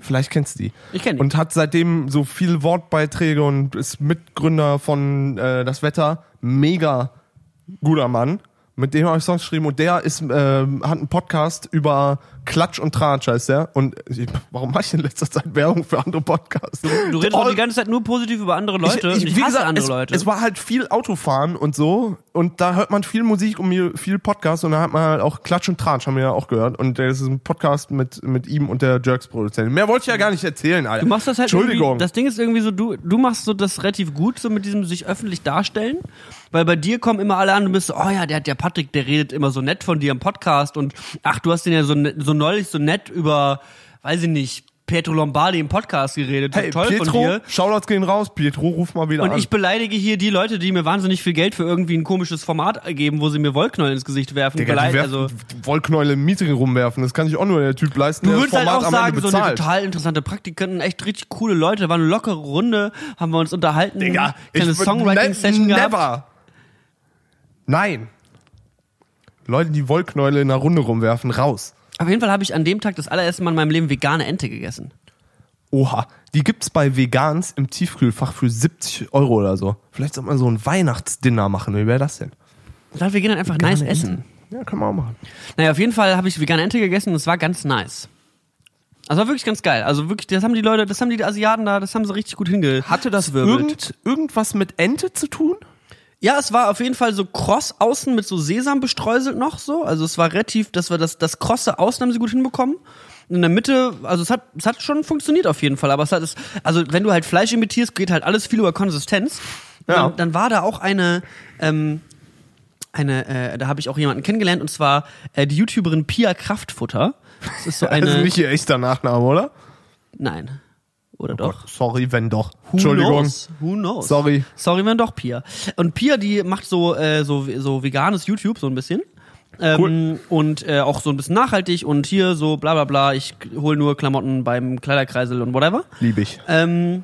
Vielleicht kennst du die. Mhm. Ich kenn die. Und hat seitdem so viele Wortbeiträge und ist Mitgründer von äh, Das Wetter. Mega guter Mann. Mit dem habe ich Songs geschrieben und der ist, äh, hat einen Podcast über Klatsch und Tratsch, heißt der. Und ich, warum mache ich in letzter Zeit Werbung für andere Podcasts? Du redest doch die ganze Zeit nur positiv über andere Leute. Ich, ich, und ich wie hasse gesagt, andere es, Leute. es war halt viel Autofahren und so und da hört man viel Musik und viel Podcast und da hat man halt auch Klatsch und Tratsch, haben wir ja auch gehört und das ist ein Podcast mit, mit ihm und der Jerks-Produzentin. Mehr wollte ich ja gar nicht erzählen, Alter. Du machst das halt Entschuldigung. das Ding ist irgendwie so, du, du machst so das relativ gut, so mit diesem sich öffentlich darstellen, weil bei dir kommen immer alle an, du bist so, oh ja, der, der Patrick, der redet immer so nett von dir im Podcast und ach, du hast den ja so, ne- so neulich so nett über, weiß ich nicht, Pietro Lombardi im Podcast geredet, hey, toll von Pietro, dir. Shoutouts gehen raus, Pietro, ruf mal wieder Und an. ich beleidige hier die Leute, die mir wahnsinnig viel Geld für irgendwie ein komisches Format geben, wo sie mir Wollknäuel ins Gesicht werfen. Digga, Beleid- werfen, also, Wollknäule im Meeting rumwerfen, das kann sich auch nur der Typ leisten, Du der würdest das halt Format auch am sagen, Ende so eine total interessante Praktikanten, echt richtig coole Leute, war eine lockere Runde, haben wir uns unterhalten, Digga, würd Songwriting-Session ne- gehabt. Never. Nein. Leute, die Wollknäule in einer Runde rumwerfen, raus. Auf jeden Fall habe ich an dem Tag das allererste Mal in meinem Leben vegane Ente gegessen. Oha, die gibt's bei Vegans im Tiefkühlfach für 70 Euro oder so. Vielleicht sollte man so ein Weihnachtsdinner machen. Wie wäre das denn? Ich dachte, wir gehen dann einfach nice Vegane essen. Ente. Ja, können wir auch machen. Naja, auf jeden Fall habe ich vegane Ente gegessen und es war ganz nice. Also war wirklich ganz geil. Also wirklich, das haben die Leute, das haben die Asiaten da, das haben sie richtig gut hinge. Hatte das irgend, irgendwas mit Ente zu tun? Ja, es war auf jeden Fall so kross außen mit so Sesam bestreuselt noch so. Also es war relativ, dass wir das, das krosse Außen haben sie gut hinbekommen. In der Mitte, also es hat, es hat schon funktioniert auf jeden Fall. Aber es hat es, also wenn du halt Fleisch imitierst, geht halt alles viel über Konsistenz. Ja. Dann, dann war da auch eine, ähm, eine, äh, da habe ich auch jemanden kennengelernt und zwar äh, die YouTuberin Pia Kraftfutter. Das ist so *laughs* eine. also nicht ihr echter Nachname, oder? nein. Oder doch? Gott, sorry, wenn doch. Who Entschuldigung. Knows? Who knows? Sorry. Sorry, wenn doch Pia. Und Pia, die macht so, äh, so, so veganes YouTube, so ein bisschen. Ähm, Cool. Und äh, auch so ein bisschen nachhaltig und hier so bla bla bla, ich hol nur Klamotten beim Kleiderkreisel und whatever. Lieb ich. Ähm,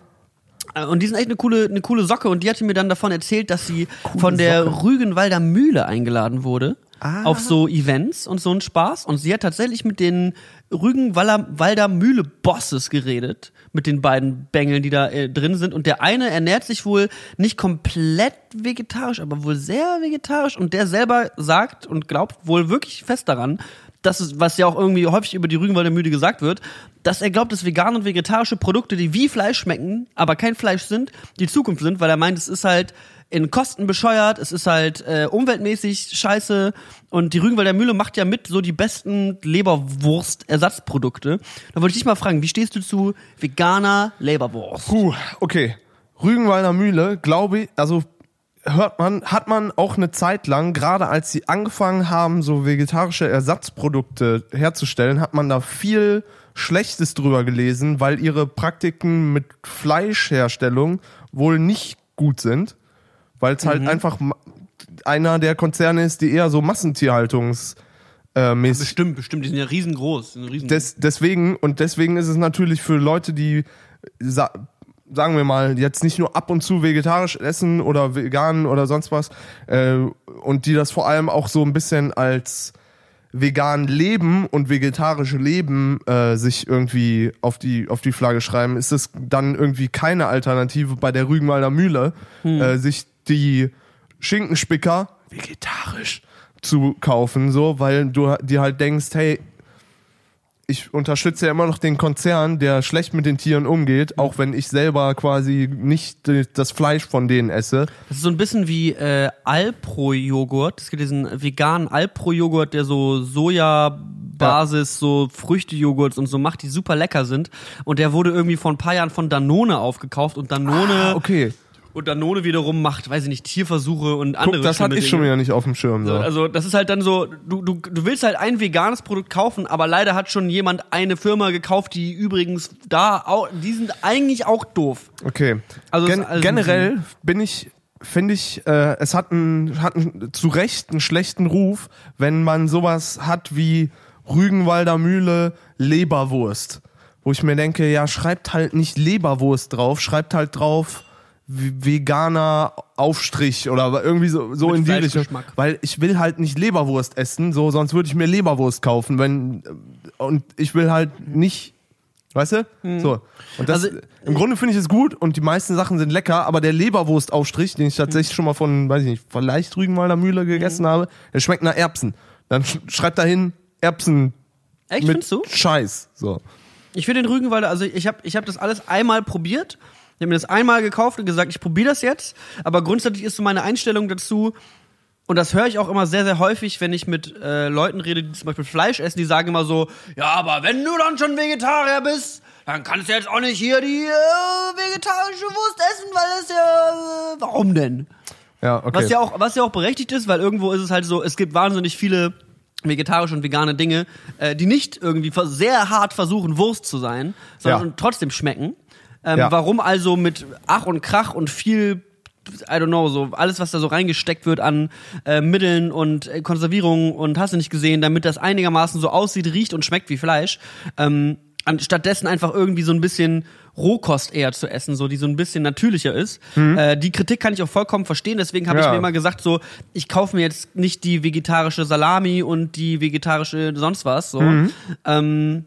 äh, und die sind echt eine coole, eine coole Socke und die hatte mir dann davon erzählt, dass sie von der Rügenwalder Mühle eingeladen wurde. Ah. Auf so Events und so einen Spaß. Und sie hat tatsächlich mit den Rügenwalder Walder Mühle Bosses geredet. Mit den beiden Bengeln, die da äh, drin sind. Und der eine ernährt sich wohl nicht komplett vegetarisch, aber wohl sehr vegetarisch. Und der selber sagt und glaubt wohl wirklich fest daran, das ist, was ja auch irgendwie häufig über die Rügenwalder Mühle gesagt wird, dass er glaubt, dass vegane und vegetarische Produkte, die wie Fleisch schmecken, aber kein Fleisch sind, die Zukunft sind, weil er meint, es ist halt in Kosten bescheuert, es ist halt äh, umweltmäßig scheiße und die Rügenwalder Mühle macht ja mit so die besten Leberwurst-Ersatzprodukte. Da wollte ich dich mal fragen, wie stehst du zu veganer Leberwurst? Puh, okay. Rügenwalder Mühle, glaube ich, also hört man, hat man auch eine Zeit lang, gerade als sie angefangen haben, so vegetarische Ersatzprodukte herzustellen, hat man da viel Schlechtes drüber gelesen, weil ihre Praktiken mit Fleischherstellung wohl nicht gut sind, weil es halt einfach ma- einer der Konzerne ist, die eher so Massentierhaltungs äh, mäßig Bestimmt, bestimmt, die sind ja riesengroß. Sind riesen des, deswegen und deswegen ist es natürlich für Leute, die sa sagen wir mal jetzt nicht nur ab und zu vegetarisch essen oder vegan oder sonst was äh, und die das vor allem auch so ein bisschen als vegan leben und vegetarische Leben äh, sich irgendwie auf die auf die Flagge schreiben, ist es dann irgendwie keine Alternative bei der Rügenwalder Mühle, äh, sich die Schinkenspicker vegetarisch zu kaufen, so, weil du dir halt denkst, hey, ich unterstütze ja immer noch den Konzern, der schlecht mit den Tieren umgeht, auch wenn ich selber quasi nicht das Fleisch von denen esse. Das ist so ein bisschen wie äh, Alpro-Joghurt. Es gibt diesen veganen Alpro-Joghurt, der so Soja, Nussbasis, so Früchtejoghurts und so macht, die super lecker sind. Und der wurde irgendwie vor ein paar Jahren von Danone aufgekauft und Danone Ah, okay. Und Danone wiederum macht, weiß ich nicht, Tierversuche und andere Guck, das hatte ich schon wieder nicht auf dem Schirm. So. Also das ist halt dann so, du, du, du willst halt ein veganes Produkt kaufen, aber leider hat schon jemand eine Firma gekauft, die übrigens da auch, die sind eigentlich auch doof. Okay. Also Gen also- generell bin ich, finde ich, äh, es hat, einen, hat einen, zu Recht einen schlechten Ruf, wenn man sowas hat wie Rügenwalder Mühle Leberwurst. Wo ich mir denke, ja, schreibt halt nicht Leberwurst drauf, schreibt halt drauf veganer Aufstrich oder irgendwie so, so Mit in die Richtung. Weil ich will halt nicht Leberwurst essen, so, sonst würde ich mir Leberwurst kaufen, wenn, und ich will halt nicht, weißt du? So. Und das, Also- im Grunde finde ich es gut und die meisten Sachen sind lecker, aber der Leberwurstaufstrich, den ich tatsächlich schon mal von, weiß ich nicht, vielleicht Rügenwalder Mühle gegessen habe, der schmeckt nach Erbsen. Dann sch schreibt dahin Erbsen Echt, mit findest du? Scheiß. So. Ich finde den Rügenwalder, also ich habe ich hab das alles einmal probiert. Ich habe mir das einmal gekauft und gesagt, ich probiere das jetzt. Aber grundsätzlich ist so meine Einstellung dazu, und das höre ich auch immer sehr, sehr häufig, wenn ich mit äh, Leuten rede, die zum Beispiel Fleisch essen, die sagen immer so, ja, aber wenn du dann schon Vegetarier bist, dann kannst du jetzt auch nicht hier die äh, vegetarische Wurst essen, weil das ja, äh, warum denn? Ja, okay. Was ja auch, was ja auch berechtigt ist, weil irgendwo ist es halt so, es gibt wahnsinnig viele vegetarische und vegane Dinge, äh, die nicht irgendwie sehr hart versuchen, Wurst zu sein, sondern Ja. trotzdem schmecken. Ähm, Ja. Warum also mit Ach und Krach und viel, I don't know, so alles, was da so reingesteckt wird an äh, Mitteln und äh, Konservierungen und hast du nicht gesehen, damit das einigermaßen so aussieht, riecht und schmeckt wie Fleisch, ähm, anstattdessen einfach irgendwie so ein bisschen Rohkost eher zu essen, so die so ein bisschen natürlicher ist. Äh, die Kritik kann ich auch vollkommen verstehen, deswegen habe ich Mhm. Ja. mir immer gesagt, so ich kaufe mir jetzt nicht die vegetarische Salami und die vegetarische sonst was. So. Mhm. Ähm,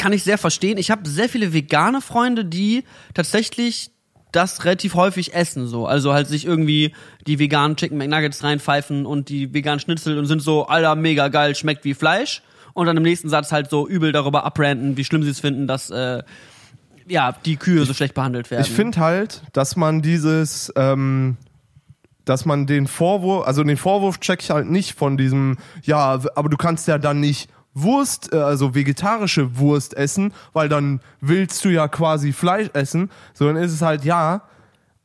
kann ich sehr verstehen. Ich habe sehr viele vegane Freunde, die tatsächlich das relativ häufig essen, so. Also halt sich irgendwie die veganen Chicken McNuggets reinpfeifen und die veganen Schnitzel und sind so, alter, mega geil, schmeckt wie Fleisch. Und dann im nächsten Satz halt so übel darüber abranten, wie schlimm sie es finden, dass, äh, ja, die Kühe so schlecht behandelt werden. Ich finde halt, dass man dieses, ähm, dass man den Vorwurf, also den Vorwurf check ich halt nicht von diesem, ja, aber du kannst ja dann nicht Wurst, äh, also vegetarische Wurst essen, weil dann willst du ja quasi Fleisch essen, sondern ist es halt, ja,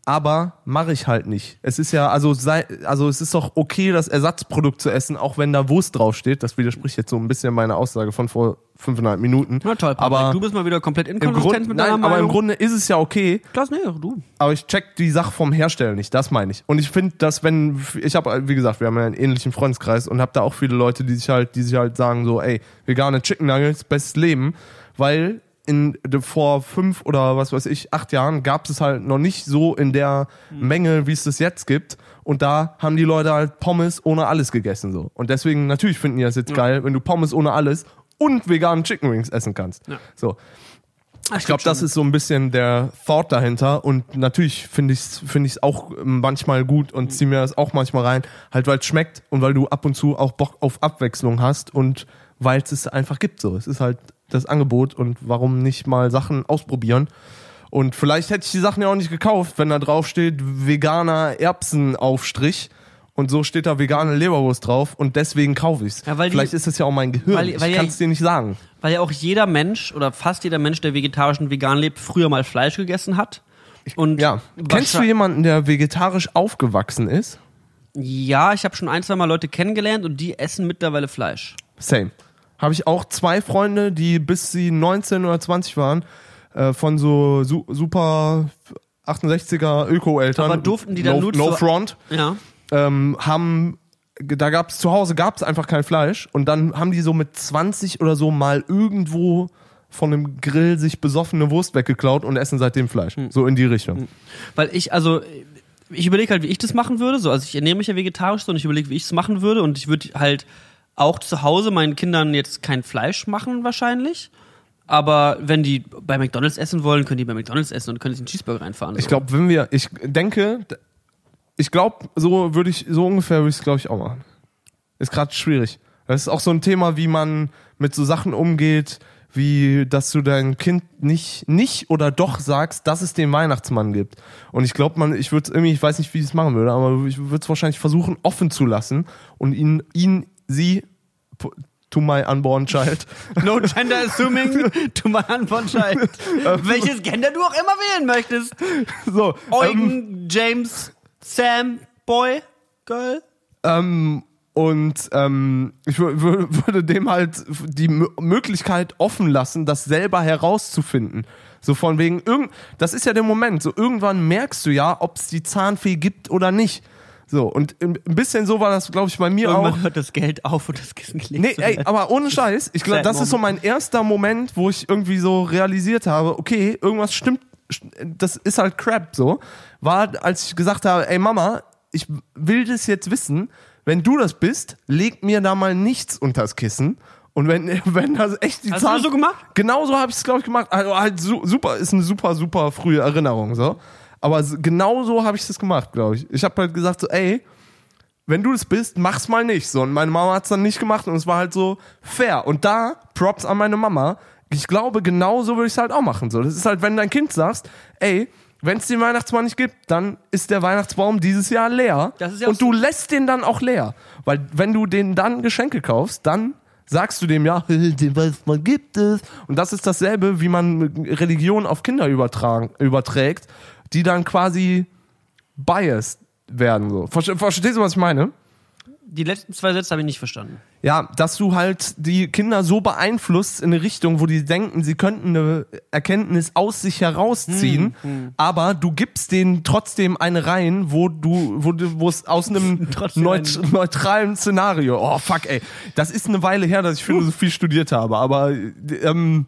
aber mache ich halt nicht. Es ist ja, also sei, also es ist doch okay, das Ersatzprodukt zu essen, auch wenn da Wurst draufsteht. Das widerspricht jetzt so ein bisschen meiner Aussage von vor fünfeinhalb Minuten. Na toll, Patrick, aber du bist mal wieder komplett inkonsistent mit deiner nein, aber im Meinung. Grunde ist es ja okay, Klaas, nee, du. aber ich check die Sache vom Hersteller nicht, das meine ich. Und ich finde, dass wenn ich habe wie gesagt, wir haben ja einen ähnlichen Freundeskreis und habe da auch viele Leute, die sich halt die sich halt sagen so, ey, vegane Chicken Nuggets bestes Leben, weil in vor fünf oder was weiß ich acht Jahren gab es halt noch nicht so in der Menge, wie es das jetzt gibt. Und da haben die Leute halt Pommes ohne alles gegessen so. Und deswegen natürlich finden die das jetzt geil, wenn du Pommes ohne alles und veganen Chicken Wings essen kannst. Ja. So. Ich glaube, das ist so ein bisschen der Thought dahinter und natürlich finde ich es find ich's auch ähm, manchmal gut und ziehe mir das auch manchmal rein, halt weil es schmeckt und weil du ab und zu auch Bock auf Abwechslung hast und weil es es einfach gibt so. Es ist halt das Angebot und warum nicht mal Sachen ausprobieren. Und vielleicht hätte ich die Sachen ja auch nicht gekauft, wenn da drauf steht veganer Erbsenaufstrich und so steht da vegane Leberwurst drauf und deswegen kaufe ich's. Ja, weil die- vielleicht ist das ja auch mein Gehirn. weil- weil ich ja- kann es dir nicht sagen. Weil ja auch jeder Mensch oder fast jeder Mensch, der vegetarisch und vegan lebt, früher mal Fleisch gegessen hat. Und Ja. Kennst du jemanden, der vegetarisch aufgewachsen ist? Ja, ich habe schon ein, zwei Mal Leute kennengelernt und die essen mittlerweile Fleisch. Same. Habe ich auch zwei Freunde, die bis sie 19 oder 20 waren, äh, von so su super 68er Öko-Eltern. Aber durften die dann No zu- Front. Ja. Ähm, haben, da gab's zu Hause gab's einfach kein Fleisch. Und dann haben die so mit 20 oder so mal irgendwo von einem Grill sich besoffene Wurst weggeklaut und essen seitdem Fleisch. Hm. So in die Richtung. Weil ich, also, ich überlege halt, wie ich das machen würde. So, also ich ernähre mich ja vegetarisch so und ich überlege, wie ich es machen würde. Und ich würde halt auch zu Hause meinen Kindern jetzt kein Fleisch machen, wahrscheinlich. Aber wenn die bei McDonalds essen wollen, können die bei McDonalds essen und können sich einen Cheeseburger reinfahren. So. Ich glaube, wenn wir, ich denke, ich glaube, so würde ich, so ungefähr würde ich es, glaube ich, auch machen. Ist gerade schwierig. Das ist auch so ein Thema, wie man mit so Sachen umgeht, wie, dass du dein Kind nicht, nicht oder doch sagst, dass es den Weihnachtsmann gibt. Und ich glaube, man, ich würde irgendwie, ich weiß nicht, wie ich es machen würde, aber ich würde es wahrscheinlich versuchen, offen zu lassen und ihn, ihn, sie to my unborn child. *laughs* No gender assuming to my unborn child. *laughs* Welches Gender du auch immer wählen möchtest. So, ähm, Eugen, James, Sam, Boy, Girl. ähm, und ähm, ich wür- wür- würde dem halt die M Möglichkeit offen lassen, das selber herauszufinden. So von wegen, irgend, das ist ja der Moment. So irgendwann merkst du ja, ob es die Zahnfee gibt oder nicht. So, und ein bisschen so war das, glaube ich, bei mir auch. Irgendwann hört das Geld auf und das Kissen gelegt Nee, ey, aber ohne Scheiß, ich glaube, das ist so mein erster Moment, wo ich irgendwie so realisiert habe, okay, irgendwas stimmt, das ist halt Crap so, war, als ich gesagt habe, ey Mama, ich will das jetzt wissen, wenn du das bist, leg mir da mal nichts unters Kissen. Und wenn, *laughs* wenn das echt die Hast du Zahn... das so gemacht? Genau so habe ich es, glaube ich, gemacht. Also halt su super, ist eine super, super frühe Erinnerung, so. Aber genau so habe ich das gemacht, glaube ich. Ich habe halt gesagt so, ey, wenn du das bist, mach's mal nicht. So, und meine Mama hat's dann nicht gemacht und es war halt so fair. Und da, Props an meine Mama, ich glaube, genau so würde ich es halt auch machen. So, das ist halt, wenn dein Kind sagst, ey, wenn es den Weihnachtsmann nicht gibt, dann ist der Weihnachtsbaum dieses Jahr leer. Ja und du lässt den dann auch leer. Weil wenn du den dann Geschenke kaufst, dann sagst du dem ja, *laughs* den Weihnachtsmann gibt es. Und das ist dasselbe, wie man Religion auf Kinder übertragen, überträgt, die dann quasi biased werden. So. Verste- Verstehst du, was ich meine? Die letzten zwei Sätze habe ich nicht verstanden. Ja, dass du halt die Kinder so beeinflusst in eine Richtung, wo die denken, sie könnten eine Erkenntnis aus sich herausziehen, aber du gibst denen trotzdem eine rein, wo du, wo du, wo es aus einem *laughs* neut neutralen Szenario. Oh fuck, ey, das ist eine Weile her, dass ich Philosophie studiert habe, aber ähm,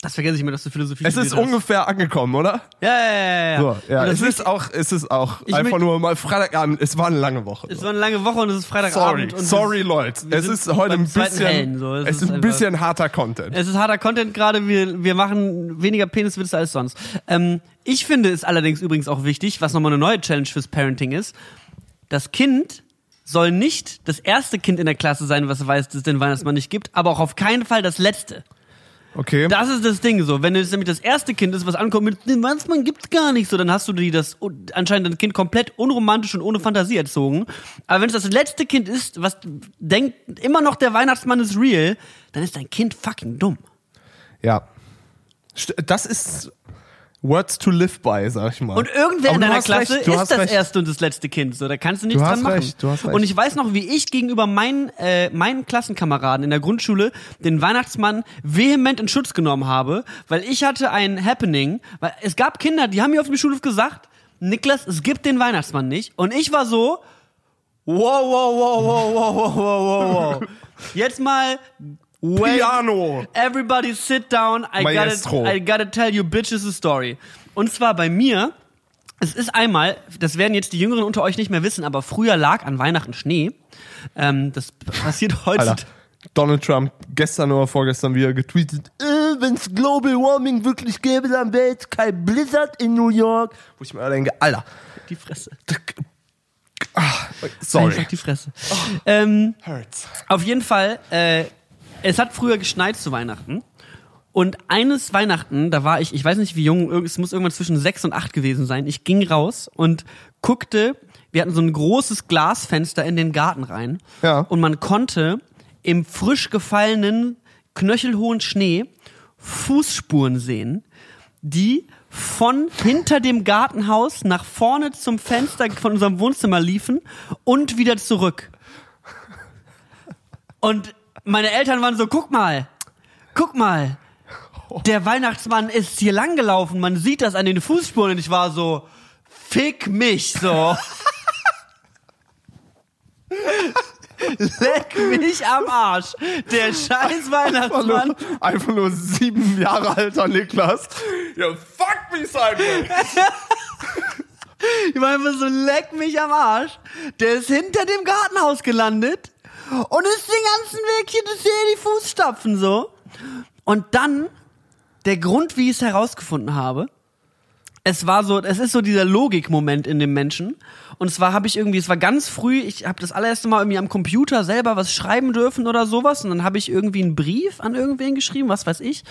Das vergesse ich immer, dass du Philosophie es ist studiert hast. ungefähr angekommen, oder? Ja, ja, ja, ja. So, ja, es ist auch, es ist auch Ich einfach nur mal Freitagabend. Es war eine lange Woche. Es so. war eine lange Woche und es ist Sorry, Freitagabend. und sorry, Leute. Es ist heute ein bisschen, Hellen, so. Es es ist ist ein einfach- bisschen harter Content. Es ist harter Content gerade, wir, wir machen weniger Peniswitze als sonst. Ähm, ich finde es allerdings übrigens auch wichtig, was nochmal eine neue Challenge fürs Parenting ist, das Kind soll nicht das erste Kind in der Klasse sein, was weiß, dass es den Weihnachtsmann nicht gibt, aber auch auf keinen Fall das letzte. Okay. Das ist das Ding so. Wenn es nämlich das erste Kind ist, was ankommt mit, den Weihnachtsmann gibt's gar nicht so, dann hast du die das anscheinend ein Kind komplett unromantisch und ohne Fantasie erzogen. Aber wenn es das letzte Kind ist, was denkt immer noch der Weihnachtsmann ist real, dann ist dein Kind fucking dumm. Ja. Das ist Words to live by, sag ich mal. Und irgendwer Aber in deiner Klasse recht, ist das recht. erste und das letzte Kind. So, da kannst du nichts Du hast dran machen. recht, du hast recht. Und ich weiß noch, wie ich gegenüber meinen, äh, meinen Klassenkameraden in der Grundschule den Weihnachtsmann vehement in Schutz genommen habe, weil ich hatte ein Happening, weil es gab Kinder, die haben mir auf dem Schulhof gesagt, Niklas, es gibt den Weihnachtsmann nicht. Und ich war so, wow, wow, wow, wow, wow, wow, wow, wow, wow. *laughs* Jetzt mal, wait, Piano. Everybody sit down. I Maestro. gotta, I gotta tell you bitches a story. Und zwar bei mir, es ist einmal, das werden jetzt die Jüngeren unter euch nicht mehr wissen, aber früher lag an Weihnachten Schnee. Ähm, das passiert heute. Donald Trump gestern oder vorgestern wieder getweetet, äh, wenn es Global Warming wirklich gäbe, dann wäre jetzt kein Blizzard in New York. Wo ich mir denke, Alter, Die Fresse. sorry. Einfach die Fresse. Ähm, Hurts. auf jeden Fall, äh, es hat früher geschneit zu Weihnachten. Und eines Weihnachten, da war ich, ich weiß nicht wie jung, es muss irgendwann zwischen sechs und acht gewesen sein. Ich ging raus und guckte, wir hatten so ein großes Glasfenster in den Garten rein. Ja. Und man konnte im frisch gefallenen, knöchelhohen Schnee Fußspuren sehen, die von hinter dem Gartenhaus nach vorne zum Fenster von unserem Wohnzimmer liefen und wieder zurück. Und meine Eltern waren so, guck mal, guck mal, der Weihnachtsmann ist hier lang gelaufen, man sieht das an den Fußspuren und ich war so, fick mich, so. *laughs* Leck mich am Arsch. Der scheiß Einfach nur, Weihnachtsmann. einfach nur sieben Jahre alter Niklas. Ja, fuck me, Simon. *laughs* Ich war einfach so, leck mich am Arsch. Der ist hinter dem Gartenhaus gelandet und ist den ganzen Weg hier, das sehe die Fußstapfen so. Und dann, der Grund, wie ich es herausgefunden habe, es war so, es ist so dieser Logikmoment in dem Menschen. Und zwar habe ich irgendwie, es war ganz früh, ich habe das allererste Mal irgendwie am Computer selber was schreiben dürfen oder sowas. Und dann habe ich irgendwie einen Brief an irgendwen geschrieben, was weiß ich.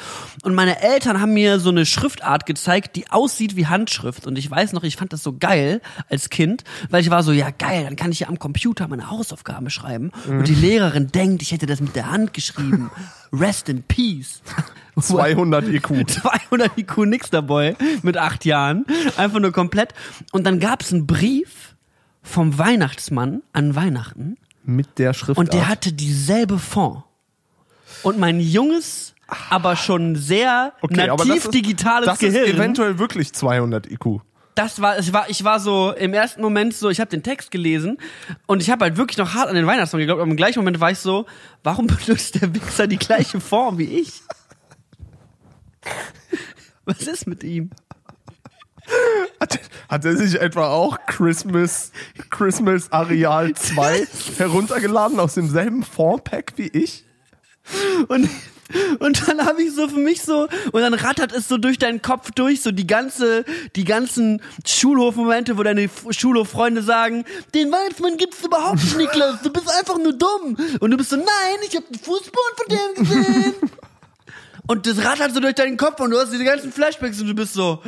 Und meine Eltern haben mir so eine Schriftart gezeigt, die aussieht wie Handschrift. Und ich weiß noch, ich fand das so geil als Kind, weil ich war so, ja geil, dann kann ich ja am Computer meine Hausaufgaben schreiben. Und die Lehrerin denkt, ich hätte das mit der Hand geschrieben. *laughs* Rest in Peace. 200 IQ. 200 IQ nix dabei mit acht Jahren. Einfach nur komplett. Und dann gab's einen Brief vom Weihnachtsmann an Weihnachten Mit der Schrift. und der hatte dieselbe Font. Und mein junges, aber schon sehr nativ digitales das Gehirn. ist eventuell wirklich 200 IQ. das war, ich war, ich war so im ersten Moment so, ich habe den Text gelesen und ich habe halt wirklich noch hart an den Weihnachtsmann geglaubt, aber im gleichen Moment war ich so, warum benutzt der Wichser die gleiche Form wie ich? Was ist mit ihm? *laughs* Hat, hat er sich etwa auch Christmas, Christmas Areal 2 heruntergeladen aus demselben Fondpack wie ich? Und, und dann habe ich so für mich so, und dann rattert es so durch deinen Kopf durch, so die ganze, die ganzen Schulhofmomente, wo deine Schulhoffreunde sagen, den Weihnachtsmann gibt's überhaupt nicht, Niklas, du bist einfach nur dumm. Und du bist so, nein, ich habe den Fußboden von dem gesehen. *laughs* Und das rattert so durch deinen Kopf und du hast diese ganzen Flashbacks und du bist so,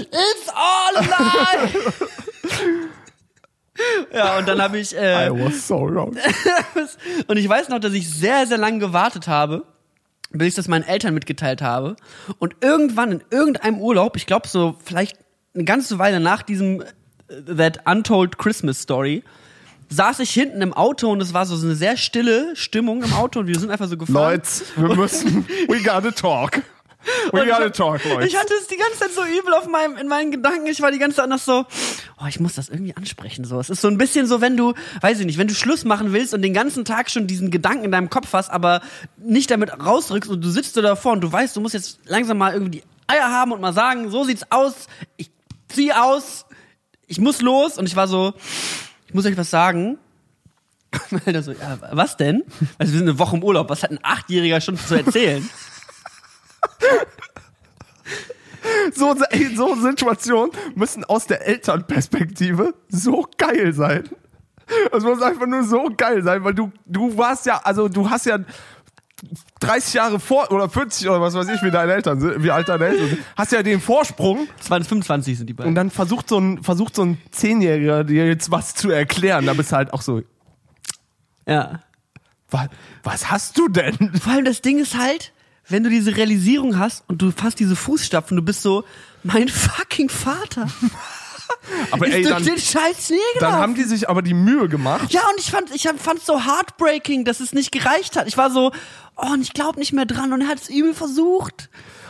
it's all a lie. *laughs* ja, und dann habe ich, äh, I was so wrong. *laughs* und ich weiß noch, dass ich sehr, sehr lange gewartet habe, bis ich das meinen Eltern mitgeteilt habe. Und irgendwann in irgendeinem Urlaub, ich glaube so vielleicht eine ganze Weile nach diesem äh, That Untold Christmas Story, saß ich hinten im Auto und es war so eine sehr stille Stimmung im Auto und wir sind einfach so gefahren. Leute, wir müssen, *laughs* we gotta talk. We Und gotta ich, talk, Leute. ich hatte es die ganze Zeit so übel auf meinem, in meinen Gedanken. Ich war die ganze Zeit noch so, oh, ich muss das irgendwie ansprechen. So, es ist so ein bisschen so, wenn du, weiß ich nicht, wenn du Schluss machen willst und den ganzen Tag schon diesen Gedanken in deinem Kopf hast, aber nicht damit rausrückst und du sitzt so davor und du weißt, du musst jetzt langsam mal irgendwie die Eier haben und mal sagen, so sieht's aus. Ich zieh aus. Ich muss los. Und ich war so, muss euch was sagen. *laughs* Alter so, ja, was denn? Also wir sind eine Woche im Urlaub. Was hat ein Achtjähriger schon zu erzählen? so, so Situationen müssen aus der Elternperspektive so geil sein. Es muss einfach nur so geil sein, weil du, du warst ja, also du hast ja 30 Jahre vor, oder 40 oder was weiß ich, wie deine Eltern sind, wie alt deine Eltern sind, hast ja den Vorsprung 20, 25 sind die beiden. und dann versucht so ein, versucht so ein Zehnjähriger dir jetzt was zu erklären, da bist du halt auch so, Ja. was, was hast du denn? Vor allem das Ding ist halt, wenn du diese Realisierung hast und du fasst diese Fußstapfen, du bist so, mein fucking Vater *laughs* Aber ist ey, durch dann, den scheiß Schnee dann haben die sich aber die Mühe gemacht. ja, und ich fand, ich fand so heartbreaking, dass es nicht gereicht hat. Ich war so, oh, und ich glaube nicht mehr dran und er hat es übel versucht.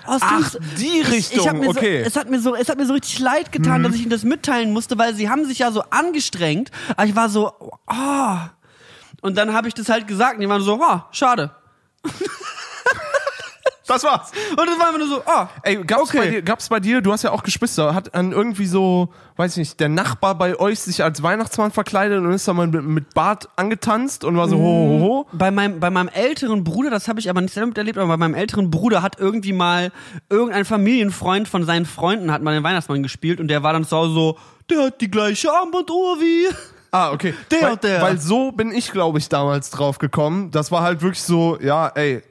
Oh, es Ach, die ich, Richtung, ich mir okay. Mhm. So, es hat mir so, es hat mir so richtig leid getan, dass ich ihnen das mitteilen musste, weil sie haben sich ja so angestrengt. Aber ich war so, oh. Und dann habe ich das halt gesagt und die waren so, oh, schade. *laughs* Das war's. Und es war einfach nur so, oh, Ey, gab's, Okay. bei dir, gab's bei dir, du hast ja auch Geschwister, hat an irgendwie so, weiß ich nicht, der Nachbar bei euch sich als Weihnachtsmann verkleidet und ist dann mal mit, mit Bart angetanzt und war so ho, ho, ho. Bei meinem, bei meinem älteren Bruder, das habe ich aber nicht selber miterlebt, aber bei meinem älteren Bruder hat irgendwie mal irgendein Familienfreund von seinen Freunden hat mal den Weihnachtsmann gespielt und der war dann zu Hause so, der hat die gleiche Armbanduhr wie. Ah, okay. Der weil, und der. Weil so bin ich, glaube ich, damals drauf gekommen. Das war halt wirklich so, ja, ey,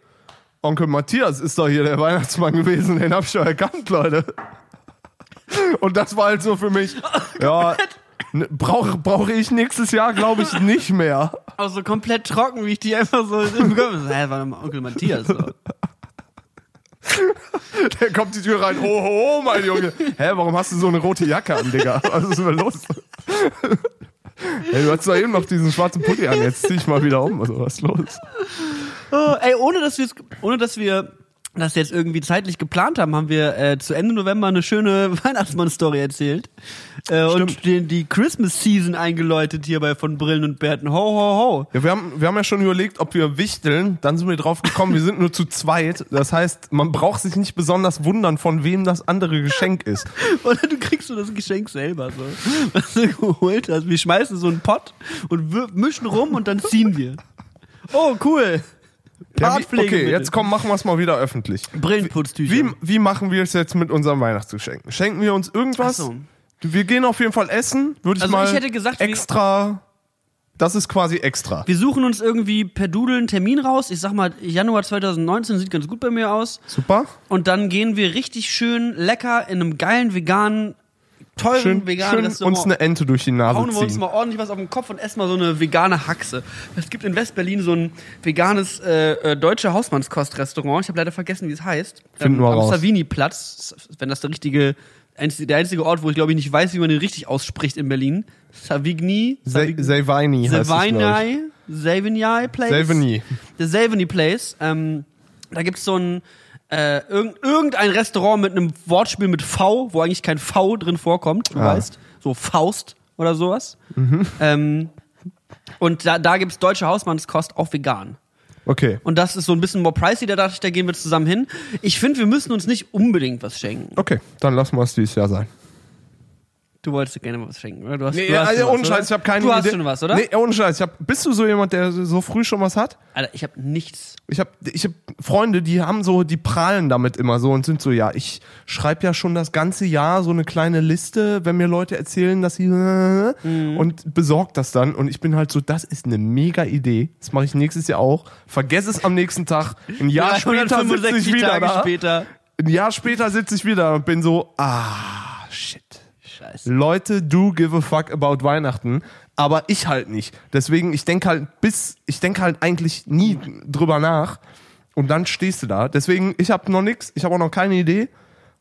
Onkel Matthias ist doch hier der Weihnachtsmann gewesen, den hab ich schon erkannt, Leute. Und das war halt so für mich, ja, brauche brauch ich nächstes Jahr, glaube ich, nicht mehr. Auch so komplett trocken, wie ich die einfach so im Kopf. *laughs* Hä, war doch mal Onkel Matthias. So. Der kommt die Tür rein, ho, ho, ho, mein Junge. Hä, warum hast du so eine rote Jacke an, Digga? Was ist denn los? Hey, du hast doch eben noch diesen schwarzen Pulli an, jetzt zieh ich mal wieder um. Also, was ist los? Oh, ey, ohne dass ohne dass wir das jetzt irgendwie zeitlich geplant haben, haben wir äh, zu Ende November eine schöne *laughs* Weihnachtsmann-Story erzählt. Äh, und die, die Christmas Season eingeläutet hier bei von Brillen und Bärten. Ho, ho, ho. Ja, wir haben, wir haben ja schon überlegt, ob wir wichteln. Dann sind wir drauf gekommen, wir sind nur zu zweit. Das heißt, man braucht sich nicht besonders wundern, von wem das andere Geschenk ist. *laughs* Oder du kriegst so das Geschenk selber, so. Was du geholt hast. Wir schmeißen so einen Pott und mischen rum und dann ziehen wir. Oh, cool. Ja, wie, okay, jetzt komm, machen wir es mal wieder öffentlich. Brillenputztücher. Wie, wie machen wir es jetzt mit unseren Weihnachtsgeschenken? Schenken wir uns irgendwas? Ach so. Wir gehen auf jeden Fall essen, würde ich Also mal ich hätte gesagt, extra. Das ist quasi extra. Wir suchen uns irgendwie per Doodle einen Termin raus. Ich sag mal, Januar 2019 sieht ganz gut bei mir aus. Super. Und dann gehen wir richtig schön lecker in einem geilen veganen, teuren Schön, veganen schön Restaurant. uns eine Ente durch die Nase hauen wir uns ziehen. mal ordentlich was auf den Kopf und essen mal so eine vegane Haxe. Es gibt in West-Berlin so ein veganes äh, äh, deutsche Hausmannskost-Restaurant. Ich habe leider vergessen, wie es heißt. Ähm, Finden wir am raus. Savini-Platz, wenn das der richtige, der einzige Ort, wo ich glaube ich nicht weiß, wie man den richtig ausspricht in Berlin. Savigny, es, ich. Savigny, Savigny Place. Savigny. Der Savigny Place. Ähm, da gibt's so ein äh, irgend, irgendein Restaurant mit einem Wortspiel mit V, wo eigentlich kein V drin vorkommt, du Ah. weißt. So Faust oder sowas. Mhm. Ähm, und da, da gibt's deutsche Hausmannskost auch vegan. Okay. Und das ist so ein bisschen more pricey, da dachte ich, da gehen wir zusammen hin. Ich finde, wir müssen uns nicht unbedingt was schenken. Okay, dann lassen wir es dieses Jahr sein. Du wolltest gerne mal was schenken, oder? Du hast, Nee, du hast also was, ohne oder? Scheiß, ich habe keine du Idee. hast schon was, oder? Nee, ohne Scheiß. Ich hab, bist du so jemand, der so früh schon was hat? Alter, ich habe nichts. Ich habe ich hab Freunde, die haben so, die prahlen damit immer so und sind so, ja, ich schreibe ja schon das ganze Jahr so eine kleine Liste, wenn mir Leute erzählen, dass sie Mhm. und besorgt das dann und ich bin halt so, das ist eine mega Idee. Das mache ich nächstes Jahr auch. Vergess es am nächsten Tag. Ein Jahr später sitze ich 365 wieder Tage da. später. Ein Jahr später sitze ich wieder und bin so, ah. Scheiße. Leute do give a fuck about Weihnachten, aber ich halt nicht. Deswegen, ich denke halt bis, ich denke halt eigentlich nie drüber nach und dann stehst du da. Deswegen, ich habe noch nix, ich habe auch noch keine Idee.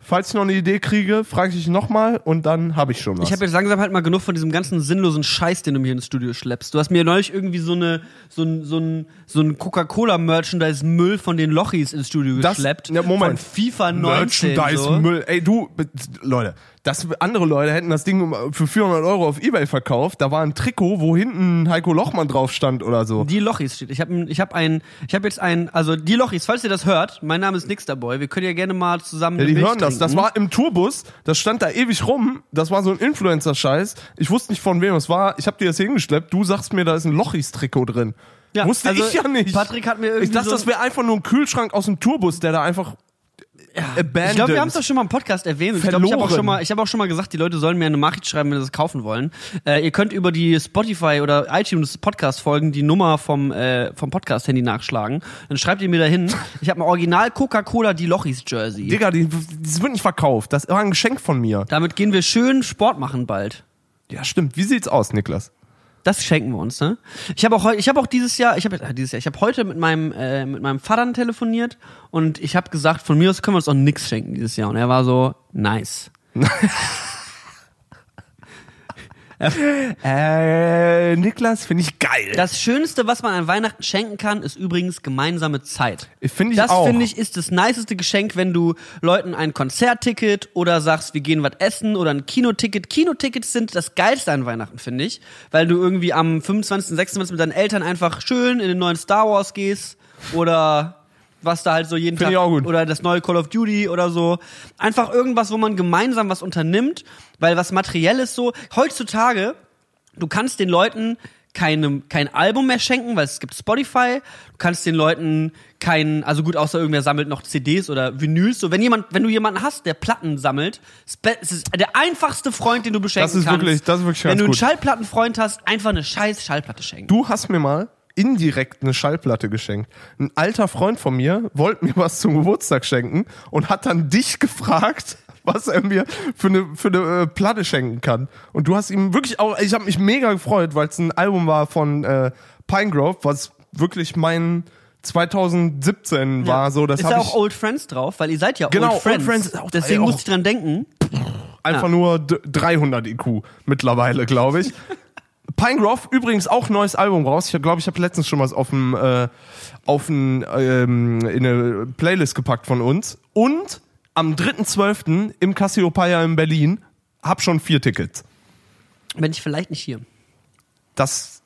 Falls ich noch eine Idee kriege, frage ich nochmal und dann habe ich schon was. Ich habe jetzt langsam halt mal genug von diesem ganzen sinnlosen Scheiß, den du mir ins Studio schleppst. Du hast mir neulich irgendwie so eine so ein so ein so ein Coca-Cola Merchandise Müll von den Lochis ins Studio Das- geschleppt. ja, Moment. Von FIFA 19 Merchandise so. Müll. Ey, du, Leute, das, andere Leute hätten das Ding für 400 Euro auf Ebay verkauft. Da war ein Trikot, wo hinten Heiko Lochmann drauf stand oder so. Die Lochis steht. Ich habe ich hab ein ich habe jetzt ein also die Lochis, falls ihr das hört, mein Name ist Nixterboy. Wir können ja gerne mal zusammen Ja, die hören das. Das war im Tourbus, das stand da ewig rum. Das war so ein Influencer-Scheiß. Ich wusste nicht von wem es war. Ich habe dir das hingeschleppt. Du sagst mir, da ist ein Lochis-Trikot drin. Ja, Wusste also ich ja nicht. Patrick hat mir irgendwie Ich dachte, so das wäre einfach nur ein Kühlschrank aus dem Tourbus, der da einfach abandoned. Ich glaube, wir haben es doch schon mal im Podcast erwähnt. Und ich glaube, ich habe auch Verloren. schon mal, ich habe auch schon mal gesagt, die Leute sollen mir eine Nachricht schreiben, wenn sie es kaufen wollen. Äh, ihr könnt über die Spotify oder iTunes Podcast Folgen die Nummer vom äh, vom Podcast Handy nachschlagen. Dann schreibt ihr mir dahin. *laughs* Ich habe ein Original Coca-Cola die Lochis Jersey. Digga, die, das wird nicht verkauft. Das war ein Geschenk von mir. Damit gehen wir schön Sport machen bald. Ja, stimmt. Wie sieht's aus, Niklas? Das schenken wir uns, ne? Ich habe auch ich habe auch dieses Jahr, ich habe äh, dieses Jahr, ich habe heute mit meinem äh, mit meinem Vater telefoniert und ich habe gesagt, von mir aus können wir uns auch nix schenken dieses Jahr und er war so nice. *laughs* *laughs* Äh, Niklas finde ich geil. Das Schönste, was man an Weihnachten schenken kann, ist übrigens gemeinsame Zeit. Finde ich das auch. finde ich ist das niceste Geschenk, wenn du Leuten ein Konzertticket oder sagst, wir gehen was essen oder ein Kinoticket. Kinotickets sind das geilste an Weihnachten, finde ich, weil du irgendwie am 25., 26. mit deinen Eltern einfach schön in den neuen Star Wars gehst oder was da halt so jeden Finde Tag ich auch gut. oder das neue Call of Duty oder so. Einfach irgendwas, wo man gemeinsam was unternimmt, weil was materielles so heutzutage du kannst den Leuten keinem, kein Album mehr schenken, weil es gibt Spotify. Du kannst den Leuten kein, also gut, außer irgendwer sammelt noch CDs oder Vinyls. So, wenn jemand, wenn du jemanden hast, der Platten sammelt, es ist der einfachste Freund, den du beschenken Das ist kannst. wirklich- das ist wirklich Wenn du einen gut. Schallplattenfreund hast, einfach eine scheiß Schallplatte schenken. Du hast mir mal indirekt eine Schallplatte geschenkt. Ein alter Freund von mir wollte mir was zum Geburtstag schenken und hat dann dich gefragt, was er mir für eine, für eine äh, Platte schenken kann. Und du hast ihm wirklich auch, ich habe mich mega gefreut, weil es ein Album war von äh, Pinegrove, was wirklich mein 2017 war. So, das ist ja ich auch Old Friends drauf, weil ihr seid ja Genau, Old Friends. Old Friends ist auch- Deswegen musste ich dran denken. einfach nur d- 300 IQ mittlerweile, glaube ich. *laughs* Pinegrove übrigens auch neues Album raus. Ich glaube, ich habe letztens schon was auf dem äh, auf ein, ähm, in eine Playlist gepackt von uns. Und am 3.12. im Cassiopeia in Berlin hab schon vier Tickets. Bin ich vielleicht nicht hier. Das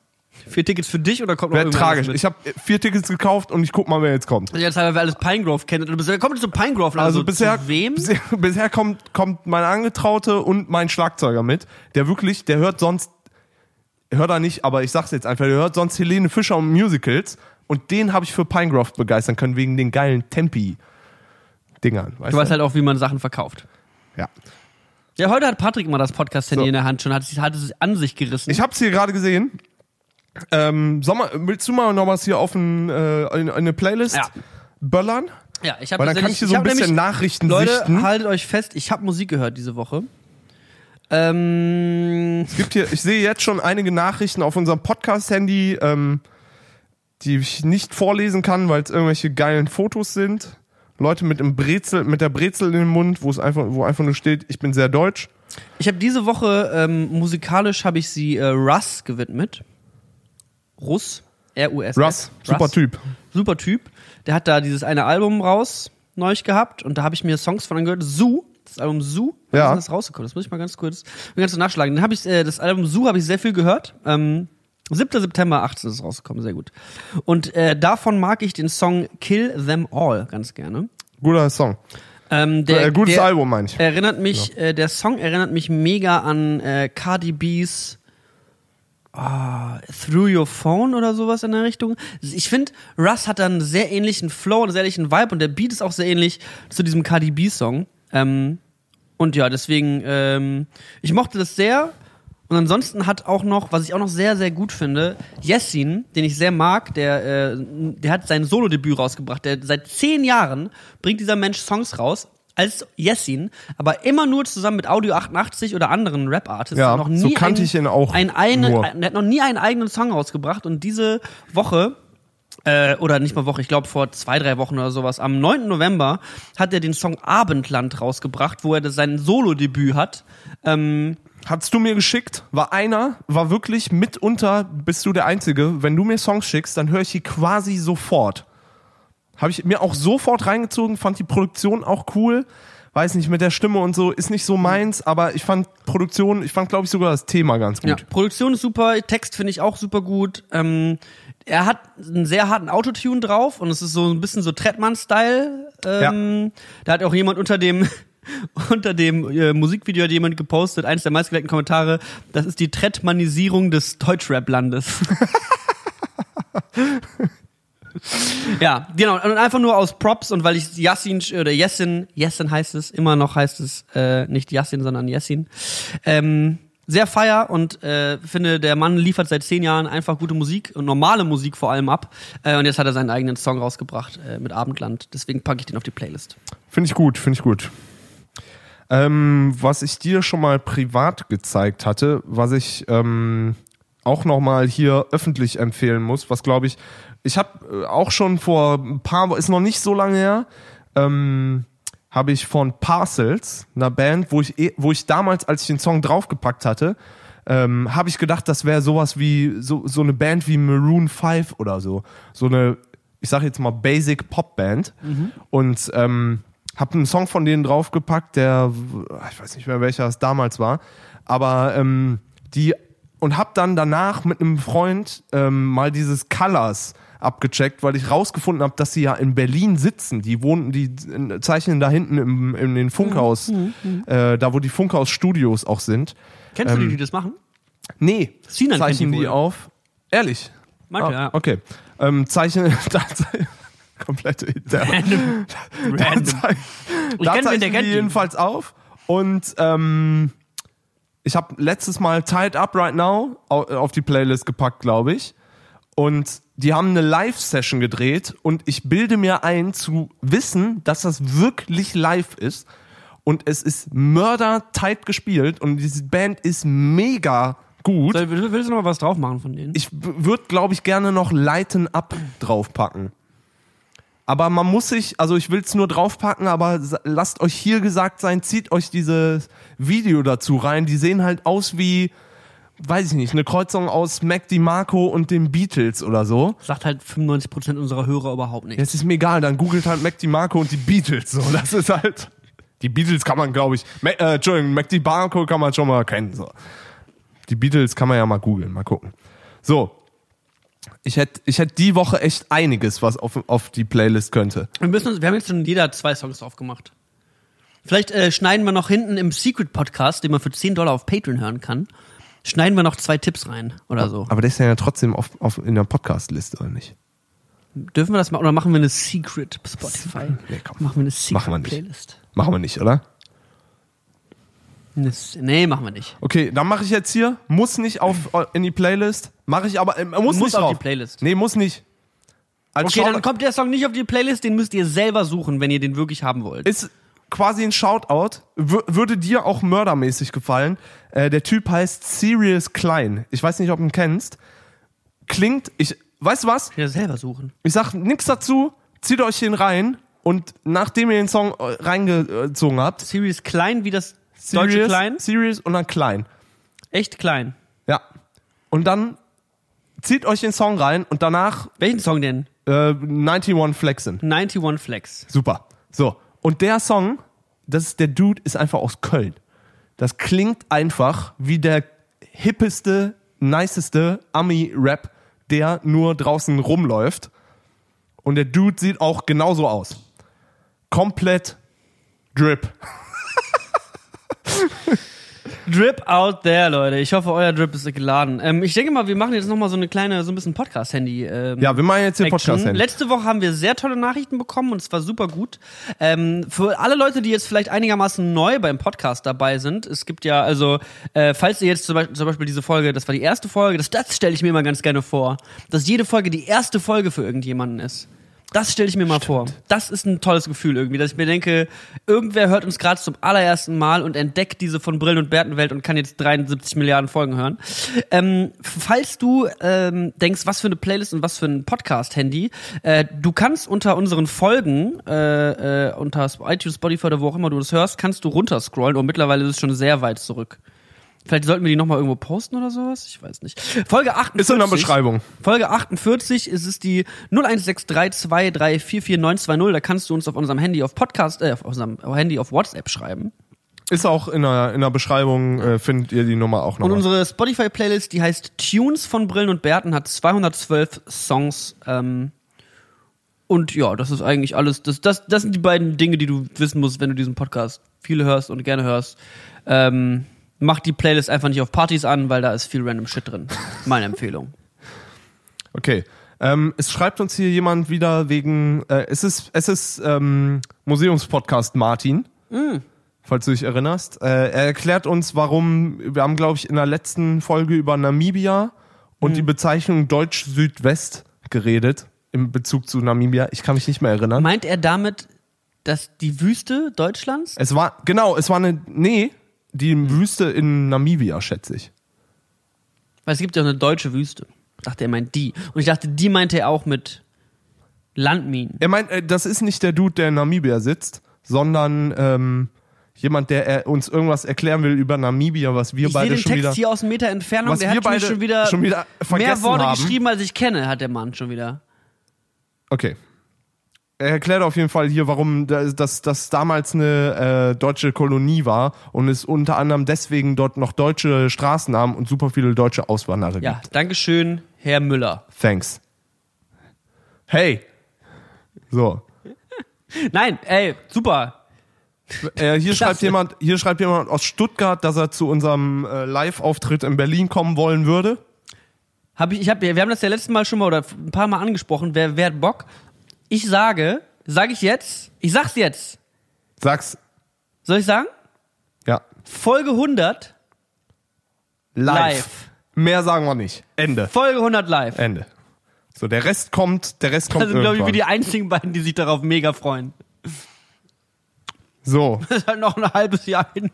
Vier Tickets für dich oder kommt noch wäre irgendwer tragisch. Ich habe vier Tickets gekauft und ich guck mal, wer jetzt kommt. Also jetzt haben wir alles Pinegrove kennen. Du bist- Wer kommt zu Pinegrove? Also bisher, zu wem? bisher, *laughs* bisher kommt, kommt meine Angetraute und mein Schlagzeuger mit, der wirklich, der hört sonst, hört er nicht, aber ich sag's jetzt einfach, der hört sonst Helene Fischer und Musicals. Und den habe ich für Pinegrove begeistern können, wegen den geilen Tempi-Dingern. Du weißt halt auch, wie man Sachen verkauft. Ja. Ja, heute hat Patrick mal das Podcast-Handy So. in der Hand schon, hat, es- hat es an sich gerissen. Ich habe es hier gerade gesehen. Ähm, Sommer, willst du mal noch was hier auf ein, äh, eine, eine Playlist Ja. böllern? ja, ich habe Weil dann kann ich hier so ein bisschen Nachrichten Leute, sichten. haltet euch fest, ich habe Musik gehört diese Woche. Ähm, Es gibt hier, ich sehe jetzt schon einige Nachrichten auf unserem Podcast-Handy, ähm, die ich nicht vorlesen kann, weil es irgendwelche geilen Fotos sind. Leute mit dem Brezel, mit der Brezel in den Mund, wo es einfach, wo einfach nur steht, ich bin sehr deutsch. ich habe diese Woche ähm, musikalisch habe ich sie äh, Russ gewidmet. Russ, R-U-S. Russ, super Typ. Super Typ. Der hat da dieses eine Album raus neulich gehabt und da habe ich mir Songs von angehört. Zoo, das Album Zoo, wann Ja. ist das rausgekommen? Das muss ich mal ganz kurz, ganz nachschlagen. Dann habe ich äh, das Album Zoo habe ich sehr viel gehört. Ähm, 7. September 18 ist es rausgekommen, sehr gut. Und äh, davon mag ich den Song Kill Them All ganz gerne. Guter Song. Ähm, der, äh, gutes der Album, meine ich. Erinnert mich, äh, der Song erinnert mich mega an äh, Cardi B's ah, Through Your Phone oder sowas in der Richtung. Ich finde, Russ hat da einen sehr ähnlichen Flow, einen sehr ähnlichen Vibe und der Beat ist auch sehr ähnlich zu diesem Cardi B-Song. Ähm, und ja, deswegen, ähm, ich mochte das sehr. Und ansonsten hat auch noch, was ich auch noch sehr, sehr gut finde, Yessin, den ich sehr mag, der, äh, der hat sein Solo-Debüt rausgebracht. Der seit zehn Jahren bringt dieser Mensch Songs raus als Yessin, aber immer nur zusammen mit Audio 88 oder anderen Rap-Artists. Ja, noch nie so kannte einen, ich ihn auch Ein eine, nur. ein, der hat noch nie einen eigenen Song rausgebracht und diese Woche äh, oder nicht mal Woche, ich glaube vor zwei, drei Wochen oder sowas, am 9. November hat er den Song Abendland rausgebracht, wo er sein Solo-Debüt hat. Ähm, Hattest du mir geschickt, war einer, war wirklich mitunter, bist du der Einzige. Wenn du mir Songs schickst, dann höre ich die quasi sofort. Habe ich mir auch sofort reingezogen, fand die Produktion auch cool. Weiß nicht, mit der Stimme und so, ist nicht so meins, aber ich fand Produktion, ich fand, glaube ich, sogar das Thema ganz gut. Ja, Produktion ist super, Text finde ich auch super gut. Ähm, er hat einen sehr harten Autotune drauf und es ist so ein bisschen so Trettmann-Style. Ähm, Da hat auch jemand unter dem *laughs* unter dem äh, Musikvideo hat jemand gepostet, eines der meistgeleckten Kommentare, das ist die Trettmannisierung des Deutschrap-Landes. *laughs* ja, genau. Und einfach nur aus Props und weil ich Yassin oder Yassin, Yassin heißt es, immer noch heißt es äh, nicht Yassin, sondern Yassin. Ähm, sehr feier und äh, finde, der Mann liefert seit zehn Jahren einfach gute Musik und normale Musik vor allem ab. Äh, und jetzt hat er seinen eigenen Song rausgebracht äh, mit Abendland. Deswegen packe ich den auf die Playlist. Finde ich gut, finde ich gut. Ähm, was ich dir schon mal privat gezeigt hatte, was ich ähm, auch noch mal hier öffentlich empfehlen muss, was glaube ich, ich habe äh, auch schon vor ein paar, ist noch nicht so lange her, ähm, habe ich von Parcels, einer Band, wo ich, eh- wo ich damals, als ich den Song draufgepackt hatte, ähm, habe ich gedacht, das wäre sowas wie so, so eine Band wie Maroon 5 oder so. So eine, ich sage jetzt mal Basic Pop Band. Und ähm, habe einen Song von denen draufgepackt, der, ich weiß nicht mehr welcher es damals war, aber ähm, die und habe dann danach mit einem Freund ähm, mal dieses Colors abgecheckt, weil ich rausgefunden habe, dass sie ja in Berlin sitzen. Die wohnen, die zeichnen da hinten im, in den Funkhaus, äh, da wo die Funkhaus-Studios auch sind. Kennst du Ähm, die, die das machen? Nee, Sinan kennt zeichnen die die auf. Ehrlich? Manche, ah, ja. Okay. Ähm, zeichnen, *laughs* da, komplette interne. Random. *laughs* Da, Random. zei- Ich da kenn die die. jedenfalls auf. Und ähm, ich habe letztes Mal Tied Up Right Now au- auf die Playlist gepackt, glaube ich. Und die haben eine Live-Session gedreht und ich bilde mir ein zu wissen, dass das wirklich live ist. Und es ist mörder-tight gespielt und diese Band ist mega gut. Soll- Willst du noch mal was drauf machen von denen? Ich würde, glaube ich, gerne noch Lighten Up draufpacken. Aber man muss sich, also ich will es nur draufpacken, aber lasst euch hier gesagt sein, zieht euch dieses Video dazu rein. Die sehen halt aus wie, weiß ich nicht, eine Kreuzung aus Mac DiMarco und den Beatles oder so. Sagt halt 95% unserer Hörer überhaupt nicht. Jetzt ist mir egal, dann googelt halt Mac DiMarco und die Beatles. So, das ist halt. Die Beatles kann man, glaube ich. Ma äh, Entschuldigung, Mac DiMarco kann man schon mal kennen. So. Die Beatles kann man ja mal googeln, mal gucken. So. Ich hätte ich hätt die Woche echt einiges, was auf, auf die Playlist könnte. Wir, müssen uns, wir haben jetzt schon jeder zwei Songs drauf gemacht. Vielleicht äh, schneiden wir noch hinten im Secret Podcast, den man für 10 Dollar auf Patreon hören kann, schneiden wir noch zwei Tipps rein oder so. Aber der ist ja trotzdem auf, auf, in der Podcast-Liste, oder nicht? Dürfen wir das machen oder machen wir eine Secret Spotify? Nee, komm. Machen wir eine Secret Machen wir nicht. Playlist. Machen wir nicht, oder? Nee, machen wir nicht. Okay, dann mache ich jetzt hier, muss nicht auf in die Playlist, mache ich aber, äh, muss, Muss nicht auf drauf. die Playlist. Nee, muss nicht. Als Okay, Shoutout- dann kommt der Song nicht auf die Playlist, den müsst ihr selber suchen, wenn ihr den wirklich haben wollt. ist quasi ein Shoutout, w würde dir auch mördermäßig gefallen. Äh, der Typ heißt Sirius Klein. Ich weiß nicht, ob du ihn kennst. Klingt, ich, weißt du was? Ja, selber suchen. Ich sag nix dazu, zieht euch den rein und nachdem ihr den Song äh, reingezogen habt, Sirius Klein, wie das deutsche Sirius, Klein? Sirius und dann Klein. Echt klein. Ja. Und dann zieht euch den Song rein und danach Welchen Song denn? äh, 91 Flexen. 91 Flex. Super. So. Und der Song, das ist der Dude, ist einfach aus Köln. Das klingt einfach wie der hippeste, niceste Ami-Rap, der nur draußen rumläuft. Und der Dude sieht auch genauso aus. Komplett Drip. *laughs* Drip out there, Leute. Ich hoffe, euer Drip ist geladen. Ähm, ich denke mal, wir machen jetzt nochmal so eine kleine, so ein bisschen Podcast-Handy. Ähm, Ja, wir machen jetzt den Action. Podcast hin. Letzte Woche haben wir sehr tolle Nachrichten bekommen und es war super gut. Ähm, für alle Leute, die jetzt vielleicht einigermaßen neu beim Podcast dabei sind, es gibt ja, also, äh, falls ihr jetzt zum Beispiel, zum Beispiel diese Folge, das war die erste Folge, das, das stelle ich mir immer ganz gerne vor, dass jede Folge die erste Folge für irgendjemanden ist. Das stelle ich mir mal vor. Das ist ein tolles Gefühl irgendwie, dass ich mir denke, irgendwer hört uns gerade zum allerersten Mal und entdeckt diese von Brillen und Bärtenwelt und kann jetzt 73 Milliarden Folgen hören. Ähm, falls du ähm, denkst, was für eine Playlist und was für ein Podcast-Handy, äh, du kannst unter unseren Folgen, äh, äh, unter iTunes, Spotify oder wo auch immer du das hörst, kannst du runterscrollen und mittlerweile ist es schon sehr weit zurück. Vielleicht sollten wir die nochmal irgendwo posten oder sowas? Ich weiß nicht. Folge 48. Ist in der Beschreibung. Folge 48 ist es die 01632344920. Da kannst du uns auf unserem Handy auf Podcast, äh, auf unserem Handy auf WhatsApp schreiben. Ist auch in der, in der Beschreibung, äh, findet ihr die Nummer auch noch. Und unsere Spotify-Playlist, die heißt Tunes von Brillen und Bärten, hat 212 Songs. Ähm, und ja, das ist eigentlich alles. Das, das, das sind die beiden Dinge, die du wissen musst, wenn du diesen Podcast viel hörst und gerne hörst. Ähm, mach die Playlist einfach nicht auf Partys an, weil da ist viel random Shit drin. Meine Empfehlung. *laughs* Okay. Ähm, es schreibt uns hier jemand wieder wegen, äh, es ist, es ist ähm, Museumspodcast Martin, falls du dich erinnerst. Äh, er erklärt uns, warum, wir haben, glaube ich, in der letzten Folge über Namibia und die Bezeichnung Deutsch-Südwest geredet, im Bezug zu Namibia. Ich kann mich nicht mehr erinnern. Meint er damit, dass die Wüste Deutschlands? Es war, genau, es war eine, nee, die Wüste in Namibia, schätze ich. Weil es gibt ja eine deutsche Wüste. Dachte, er meint die. Und ich dachte, die meinte er auch mit Landminen. Er meint, äh, das ist nicht der Dude, der in Namibia sitzt, sondern ähm, jemand, der äh, uns irgendwas erklären will über Namibia, was wir Ich sehe beide den schon Text wieder. hier aus Meter Entfernung. Was der wir hat mir beide schon wieder, schon wieder mehr Worte haben. geschrieben, als ich kenne, hat der Mann schon wieder. Okay. Er erklärt auf jeden Fall hier, warum das, das, damals eine äh, deutsche Kolonie war und es unter anderem deswegen dort noch deutsche Straßennamen und super viele deutsche Auswanderer Ja, gibt. Dankeschön, Herr Müller. Thanks. Hey. So. *laughs* Nein, ey, super. Äh, hier *laughs* Klasse. schreibt jemand, hier schreibt jemand aus Stuttgart, dass er zu unserem äh, Live-Auftritt in Berlin kommen wollen würde. Hab ich, ich hab, wir haben das ja letztes Mal schon mal oder ein paar Mal angesprochen. Wer, wer hat Bock? Ich sage, sage ich jetzt, ich sag's jetzt. Sag's, Soll ich sagen? ja, Folge 100, live. Live. Mehr sagen wir nicht. Ende. Folge 100 live. Ende. So, der Rest kommt, der Rest kommt Das sind, glaube ich, wir die einzigen beiden, die sich darauf mega freuen. so, *laughs* Das ist halt noch ein halbes Jahr hin.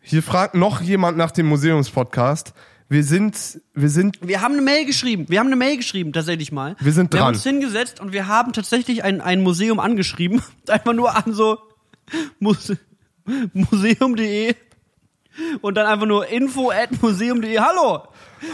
hier fragt noch jemand nach dem Museumspodcast. Wir sind, wir sind, Wir haben eine Mail geschrieben. Wir haben eine Mail geschrieben, tatsächlich mal. Wir sind Wir haben dran. uns hingesetzt und wir haben tatsächlich ein, ein Museum angeschrieben. *laughs* Einfach nur an so Muse museum.de und dann einfach nur info at museum.de. Hallo,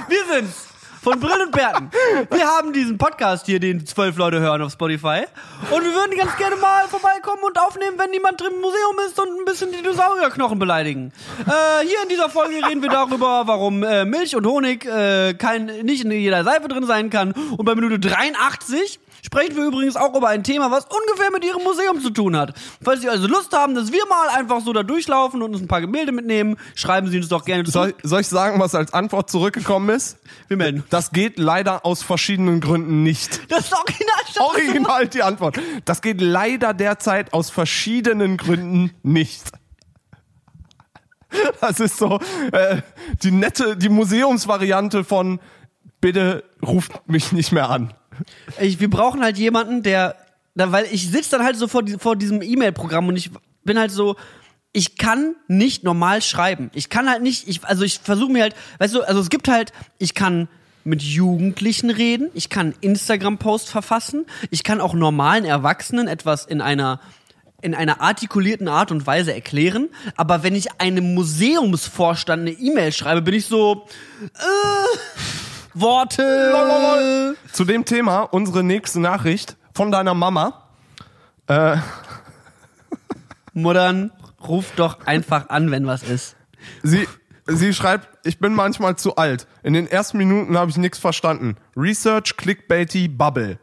wir sind's von Brill und Bärten. Wir haben diesen Podcast hier, den zwölf Leute hören auf Spotify. Und wir würden ganz gerne mal vorbeikommen und aufnehmen, wenn niemand drin im Museum ist und ein bisschen Dinosaurierknochen beleidigen. Äh, hier in dieser Folge reden wir darüber, warum äh, Milch und Honig äh, kein, nicht in jeder Seife drin sein kann. Und bei Minute 83 sprechen wir übrigens auch über ein Thema, was ungefähr mit Ihrem Museum zu tun hat. Falls Sie also Lust haben, dass wir mal einfach so da durchlaufen und uns ein paar Gemälde mitnehmen, schreiben Sie uns doch gerne Soll, zurück. soll ich sagen, was als Antwort zurückgekommen ist? Wir melden. Das geht leider aus verschiedenen Gründen nicht. Das ist original. *laughs* Original die Antwort. Das geht leider derzeit aus verschiedenen Gründen nicht. Das ist so äh, die nette, die Museumsvariante von bitte ruft mich nicht mehr an. Ich, wir brauchen halt jemanden, der, da, weil ich sitze dann halt so vor, vor diesem E-Mail-Programm und ich bin halt so, ich kann nicht normal schreiben. Ich kann halt nicht, ich, also ich versuche mir halt, weißt du, also es gibt halt, ich kann mit Jugendlichen reden, ich kann Instagram-Post verfassen, ich kann auch normalen Erwachsenen etwas in einer in einer artikulierten Art und Weise erklären, aber wenn ich einem Museumsvorstand eine E-Mail schreibe, bin ich so äh, Worte. Zu dem Thema unsere nächste Nachricht von deiner Mama. Äh, *laughs* Muttern, ruf doch einfach an, wenn was ist. sie, sie schreibt, ich bin manchmal zu alt. In den ersten Minuten habe ich nichts verstanden. Research, Clickbaity, Bubble.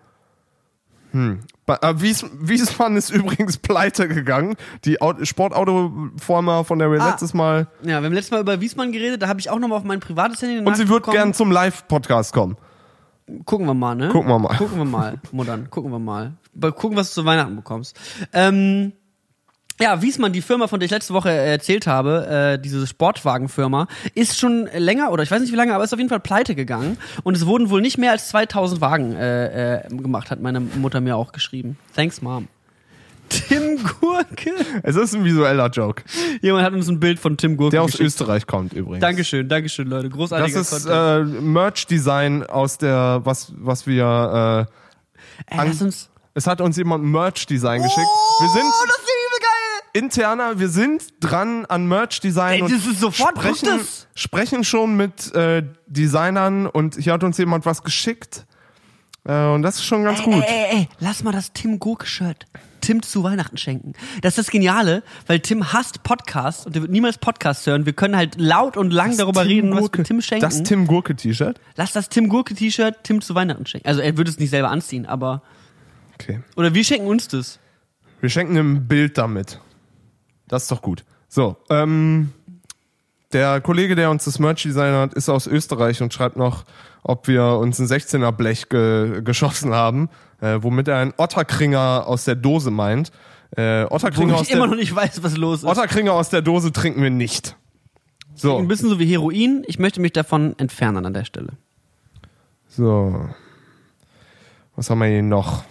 Hm. Ba- äh, Wies, Wiesmann ist *laughs* übrigens pleite gegangen. Die Au- Sportautoformer, von der wir Ah. letztes Mal. Ja, wir haben letztes Mal über Wiesmann geredet, da habe ich auch nochmal auf mein privates Handy Und sie wird gern zum Live-Podcast kommen. Gucken wir mal, ne? Gucken wir mal. Gucken wir mal, Muttern, gucken wir mal. Mal Gucken, was du zu Weihnachten bekommst. Ähm, ja, Wiesmann, die Firma, von der ich letzte Woche erzählt habe, äh, diese Sportwagenfirma, ist schon länger, oder ich weiß nicht wie lange, aber ist auf jeden Fall pleite gegangen. Und es wurden wohl nicht mehr als 2000 Wagen äh, äh, gemacht, hat meine Mutter mir auch geschrieben. Thanks, Mom. Tim Gurke. Es ist ein visueller Joke, Jemand hat uns ein Bild von Tim Gurke der aus geschickt. Österreich kommt übrigens. Dankeschön, Dankeschön, Leute. Das Großartiger ist äh, Merch-Design aus der, was, was wir. Äh, Ey, lass uns. es hat uns jemand Merch-Design geschickt. Wir sind Oh, das ist übel geil! Interner, wir sind dran an Merch-Design. Ey, und das ist sofort, sprechen, das. sprechen schon mit äh, Designern und hier hat uns jemand was geschickt. Äh, und das ist schon ganz gut. Ey, ey, ey, lass mal das Tim Gurke-Shirt Tim zu Weihnachten schenken. Das ist das Geniale, weil Tim hasst Podcasts und der wird niemals Podcasts hören. Wir können halt laut und lang darüber Tim reden, was Gurke- wir Tim schenken. Das Tim Gurke-T-Shirt? Lass das Tim Gurke-T-Shirt Tim zu Weihnachten schenken. Also er würde es nicht selber anziehen, aber. Okay. Oder wir schenken uns das. Wir schenken ein Bild damit. Das ist doch gut. So, ähm, der Kollege, der uns das Merch design hat, ist aus Österreich und schreibt noch, ob wir uns ein 16er Blech ge geschossen haben, äh, womit er einen Otterkringer aus der Dose meint. Äh, Wo Otterkringer, aus ich immer der, noch nicht weiß, was los ist. Otterkringer aus der Dose trinken wir nicht. So, Ein bisschen so wie Heroin. Ich möchte mich davon entfernen an der Stelle. so. Was haben wir hier noch?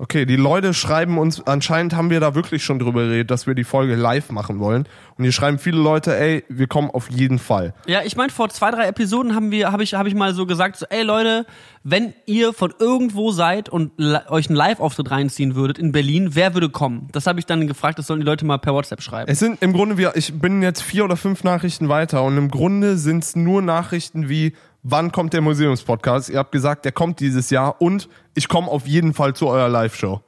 Okay, die Leute schreiben uns, anscheinend haben wir da wirklich schon drüber geredet, dass wir die Folge live machen wollen. Und hier schreiben viele Leute, ey, wir kommen auf jeden Fall. Ja, ich meine, vor zwei, drei Episoden haben wir, habe ich, habe ich mal so gesagt, so, ey Leute, wenn ihr von irgendwo seid und euch einen Live-Auftritt reinziehen würdet in Berlin, wer würde kommen? Das habe ich dann gefragt, das sollen die Leute mal per WhatsApp schreiben. Es sind im Grunde, wir, ich bin jetzt vier oder fünf Nachrichten weiter und im Grunde sind es nur Nachrichten wie, wann kommt der Museumspodcast? Ihr habt gesagt, der kommt dieses Jahr und ich komme auf jeden Fall zu eurer Live-Show.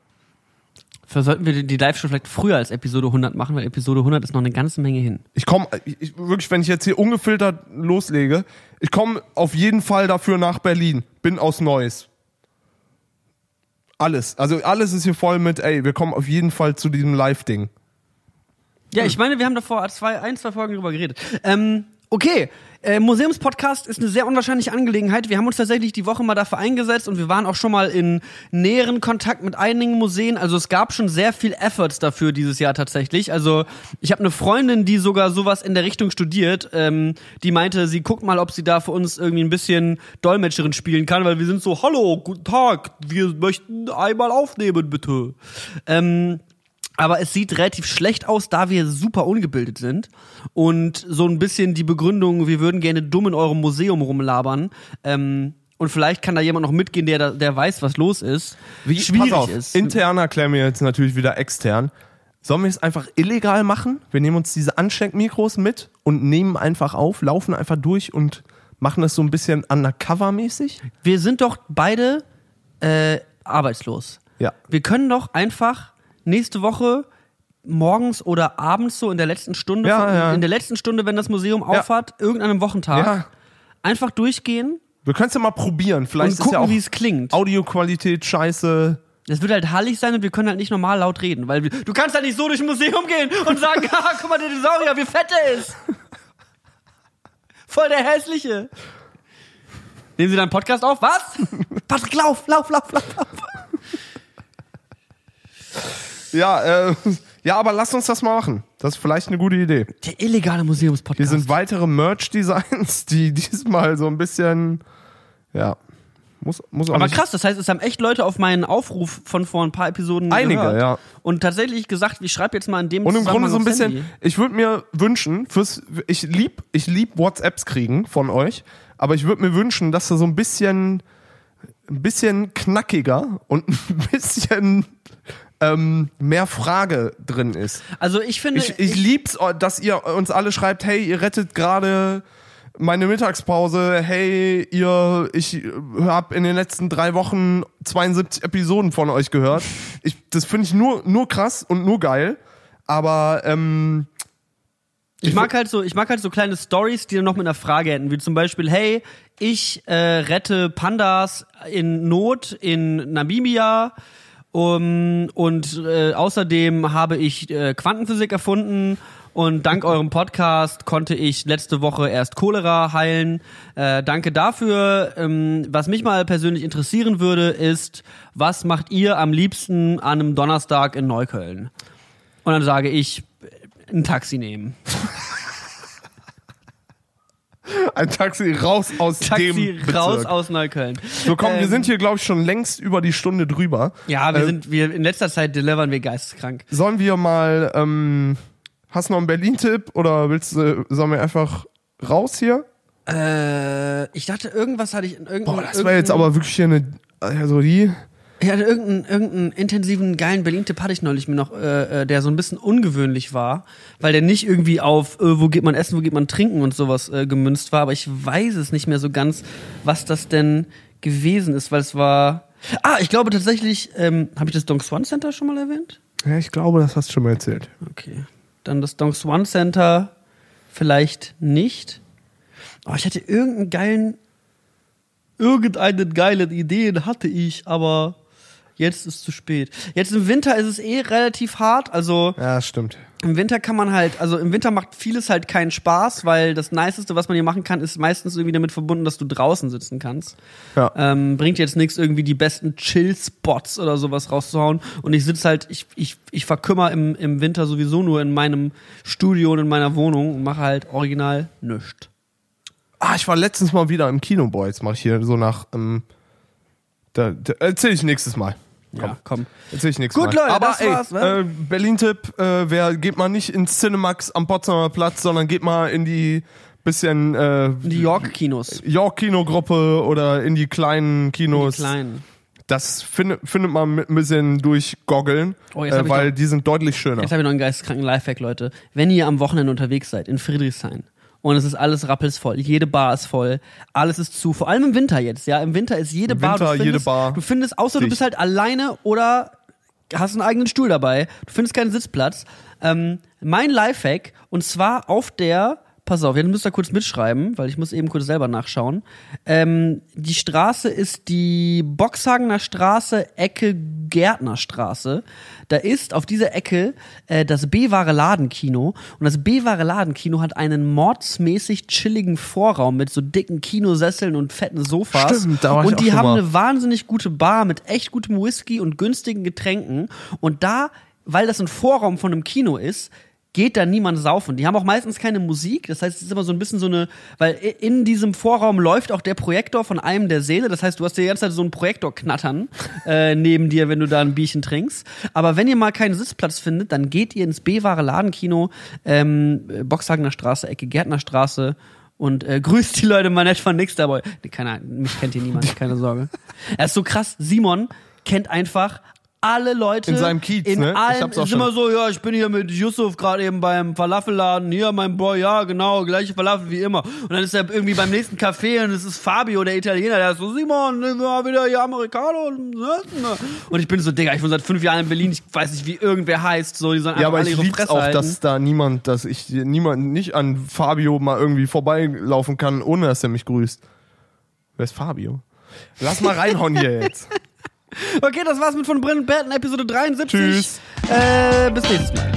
Sollten wir die- Live-Show vielleicht früher als Episode 100 machen, weil Episode 100 ist noch eine ganze Menge hin. Ich komme, ich, wirklich, wenn ich jetzt hier ungefiltert loslege, ich komme auf jeden Fall dafür nach Berlin. Bin aus Neuss. Alles. Also alles ist hier voll mit, ey, wir kommen auf jeden Fall zu diesem Live-Ding. Ja, ich meine, wir haben davor zwei, ein, zwei Folgen drüber geredet. Ähm, okay, äh, Museumspodcast ist eine sehr unwahrscheinliche Angelegenheit. Wir haben uns tatsächlich die Woche mal dafür eingesetzt und wir waren auch schon mal in näheren Kontakt mit einigen Museen. Also es gab schon sehr viel Efforts dafür dieses Jahr tatsächlich. Also ich habe eine Freundin, die sogar sowas in der Richtung studiert, ähm, die meinte, sie guckt mal, ob sie da für uns irgendwie ein bisschen Dolmetscherin spielen kann, weil wir sind so, hallo, guten Tag, wir möchten einmal aufnehmen, bitte. Ähm, aber es sieht relativ schlecht aus, da wir super ungebildet sind. Und so ein bisschen die Begründung, wir würden gerne dumm in eurem Museum rumlabern. Ähm, und vielleicht kann da jemand noch mitgehen, der, da- der weiß, was los ist. schwierig Pass auf, ist. Intern erklären wir jetzt natürlich wieder extern. Sollen wir es einfach illegal machen? Wir nehmen uns diese Ansteckmikros mit und nehmen einfach auf, laufen einfach durch und machen das so ein bisschen undercover-mäßig? Wir sind doch beide äh, arbeitslos. Ja. Wir können doch einfach nächste Woche morgens oder abends so in der letzten Stunde, Ja, von, ja. in der letzten Stunde, wenn das Museum aufhat, irgendeinem Wochentag, Ja. einfach durchgehen Wir können es ja mal probieren. Vielleicht und ist ja gucken, auch wie es klingt. Audioqualität scheiße. Es wird halt hallig sein und wir können halt nicht normal laut reden, weil wir, du kannst halt nicht so durch ein Museum gehen und sagen, *laughs* ah, guck mal, der Dinosaurier, wie fett der ist. Voll der hässliche. Nehmen Sie deinen Podcast auf? Was? *laughs* Patrick, lauf, lauf, lauf, lauf, lauf. Ja, äh, *laughs* ja, aber lass uns das mal machen. Das ist vielleicht eine gute Idee. Der illegale Museumspodcast. Hier sind weitere Merch-Designs, *laughs* die diesmal so ein bisschen, ja, muss, muss auch Aber nicht- krass, das heißt, es haben echt Leute auf meinen Aufruf von vor ein paar Episoden Einige, gehört. ja. Und tatsächlich gesagt, ich schreibe jetzt mal in dem Und im Grunde so ein bisschen, Handy. ich würde mir wünschen, fürs, ich lieb, ich lieb WhatsApps kriegen von euch, aber ich würde mir wünschen, dass da so ein bisschen, ein bisschen knackiger und *laughs* ein bisschen ähm, mehr Frage drin ist. Also ich finde, Ich, ich lieb's, dass ihr uns alle schreibt, hey, ihr rettet gerade meine Mittagspause, hey, ihr, ich habe in den letzten drei Wochen 72 Episoden von euch gehört. Ich, das finde ich nur, nur krass und nur geil. Aber ähm, Ich mag halt so, ich mag halt so kleine Stories, die dann noch mit einer Frage enden, wie zum Beispiel, hey, ich äh, rette Pandas in Not in Namibia. Um, und äh, außerdem habe ich äh, Quantenphysik erfunden und dank eurem Podcast konnte ich letzte Woche erst Cholera heilen. Äh, danke dafür. Ähm, was mich mal persönlich interessieren würde, ist, was macht ihr am liebsten an einem Donnerstag in Neukölln? Und dann sage ich, äh, ein Taxi nehmen. *laughs* ein Taxi raus aus Taxi dem Bezirk. raus aus Neukölln. So komm, wir Ähm, sind hier glaube ich schon längst über die Stunde drüber. Ja, wir Äh, sind, wir in letzter Zeit delivern wir geisteskrank. Sollen wir mal, ähm, hast du noch einen Berlin-Tipp oder willst du, sollen wir einfach raus hier? Äh, ich dachte, irgendwas hatte ich in irgendeinem. Boah, das war jetzt aber wirklich hier eine, also die, Ja, irgendeinen, irgendeinen intensiven, geilen Berlin-Tipp hatte ich neulich mir noch, äh, äh, der so ein bisschen ungewöhnlich war, weil der nicht irgendwie auf, äh, wo geht man essen, wo geht man trinken und sowas äh, gemünzt war, aber ich weiß es nicht mehr so ganz, was das denn gewesen ist, weil es war. Ah, ich glaube tatsächlich, ähm, habe ich das Dong Swan Center schon mal erwähnt? ja, ich glaube, das hast du schon mal erzählt. Okay. Dann das Dong Swan Center vielleicht nicht. Oh, ich hatte irgendeinen geilen. Irgendeine geile Ideen hatte ich, aber jetzt ist zu spät. Jetzt im Winter ist es eh relativ hart. Also Ja, stimmt. im Winter kann man halt, also im Winter macht vieles halt keinen Spaß, weil das Niceste, was man hier machen kann, ist meistens irgendwie damit verbunden, dass du draußen sitzen kannst. Ja. Ähm, bringt jetzt nichts, irgendwie die besten Chill-Spots oder sowas rauszuhauen. Und ich sitze halt, ich, ich, ich verkümmer im, im Winter sowieso nur in meinem Studio und in meiner Wohnung und mache halt original nichts. Ah, ich war letztens mal wieder im Kino, boah, jetzt mach ich hier so nach, ähm, da, da erzähl ich nächstes Mal. Ja, komm. Erzähl ich nächstes Gut, Mal. Leute, Aber das ey, war's, ne? äh, Berlin-Tipp, äh, wer, geht mal nicht ins Cinemax am Potsdamer Platz, sondern geht mal in die bisschen, äh, Die York-Kinos. York-Kinogruppe oder in die kleinen Die Kinos. kleinen. Das findet, findet man mit ein bisschen durchgoggeln, Oh, jetzt äh, weil doch- die sind deutlich schöner. Jetzt habe ich noch einen geisteskranken Lifehack, Leute. Wenn ihr am Wochenende unterwegs seid, in Friedrichshain, und es ist alles rappelsvoll, jede Bar ist voll, alles ist zu, vor allem im Winter jetzt, ja, im Winter ist jede Im Bar, Winter du findest, jede Bar du findest, außer du dicht. bist halt alleine oder hast einen eigenen Stuhl dabei, du findest keinen Sitzplatz. Ähm, mein Lifehack, und zwar auf der, pass auf, jetzt müsst ihr kurz mitschreiben, weil ich muss eben kurz selber nachschauen. Ähm, die Straße ist die Boxhagener Straße, Ecke Gärtnerstraße. Da ist auf dieser Ecke äh, das B-Ware Ladenkino. Und das B-Ware Ladenkino hat einen mordsmäßig chilligen Vorraum mit so dicken Kinosesseln und fetten Sofas. Stimmt, da war ich und auch die haben mal. eine wahnsinnig gute Bar mit echt gutem Whisky und günstigen Getränken. Und da, weil das ein Vorraum von einem Kino ist, geht da niemand saufen. Die haben auch meistens keine Musik. Das heißt, es ist immer so ein bisschen so eine, weil in diesem Vorraum läuft auch der Projektor von einem der Säle. Das heißt, du hast die ganze Zeit so einen Projektor knattern äh, neben dir, wenn du da ein Bierchen trinkst. Aber wenn ihr mal keinen Sitzplatz findet, dann geht ihr ins B-Ware Ladenkino, ähm, Boxhagener Straße, Ecke Gärtnerstraße und äh, grüßt die Leute mal nett von nix dabei. Nee, keine Ahnung, mich kennt hier niemand, keine Sorge. *laughs* Er ist so krass. Simon kennt einfach alle Leute In seinem Kiez, in ne? Ich allen, hab's auch ist schon- immer so, ja, ich bin hier mit Yusuf gerade eben beim Falafelladen, hier mein Boy, ja, genau, gleiche Falafel wie immer. Und dann ist er irgendwie beim nächsten Café und es ist Fabio, der Italiener, der ist so, Simon, war wieder hier Americano. Und ich bin so, Digga, ich wohne seit fünf Jahren in Berlin, ich weiß nicht, wie irgendwer heißt, so, die sollen Ja, aber ich ihre Fresse auch, halten. dass da niemand, dass ich niemand nicht an Fabio mal irgendwie vorbeilaufen kann, ohne dass er mich grüßt. Wer ist Fabio? Lass mal reinhauen hier jetzt. *laughs* Okay, das war's mit von Berten, Episode 73. Tschüss. Äh, bis nächstes Mal.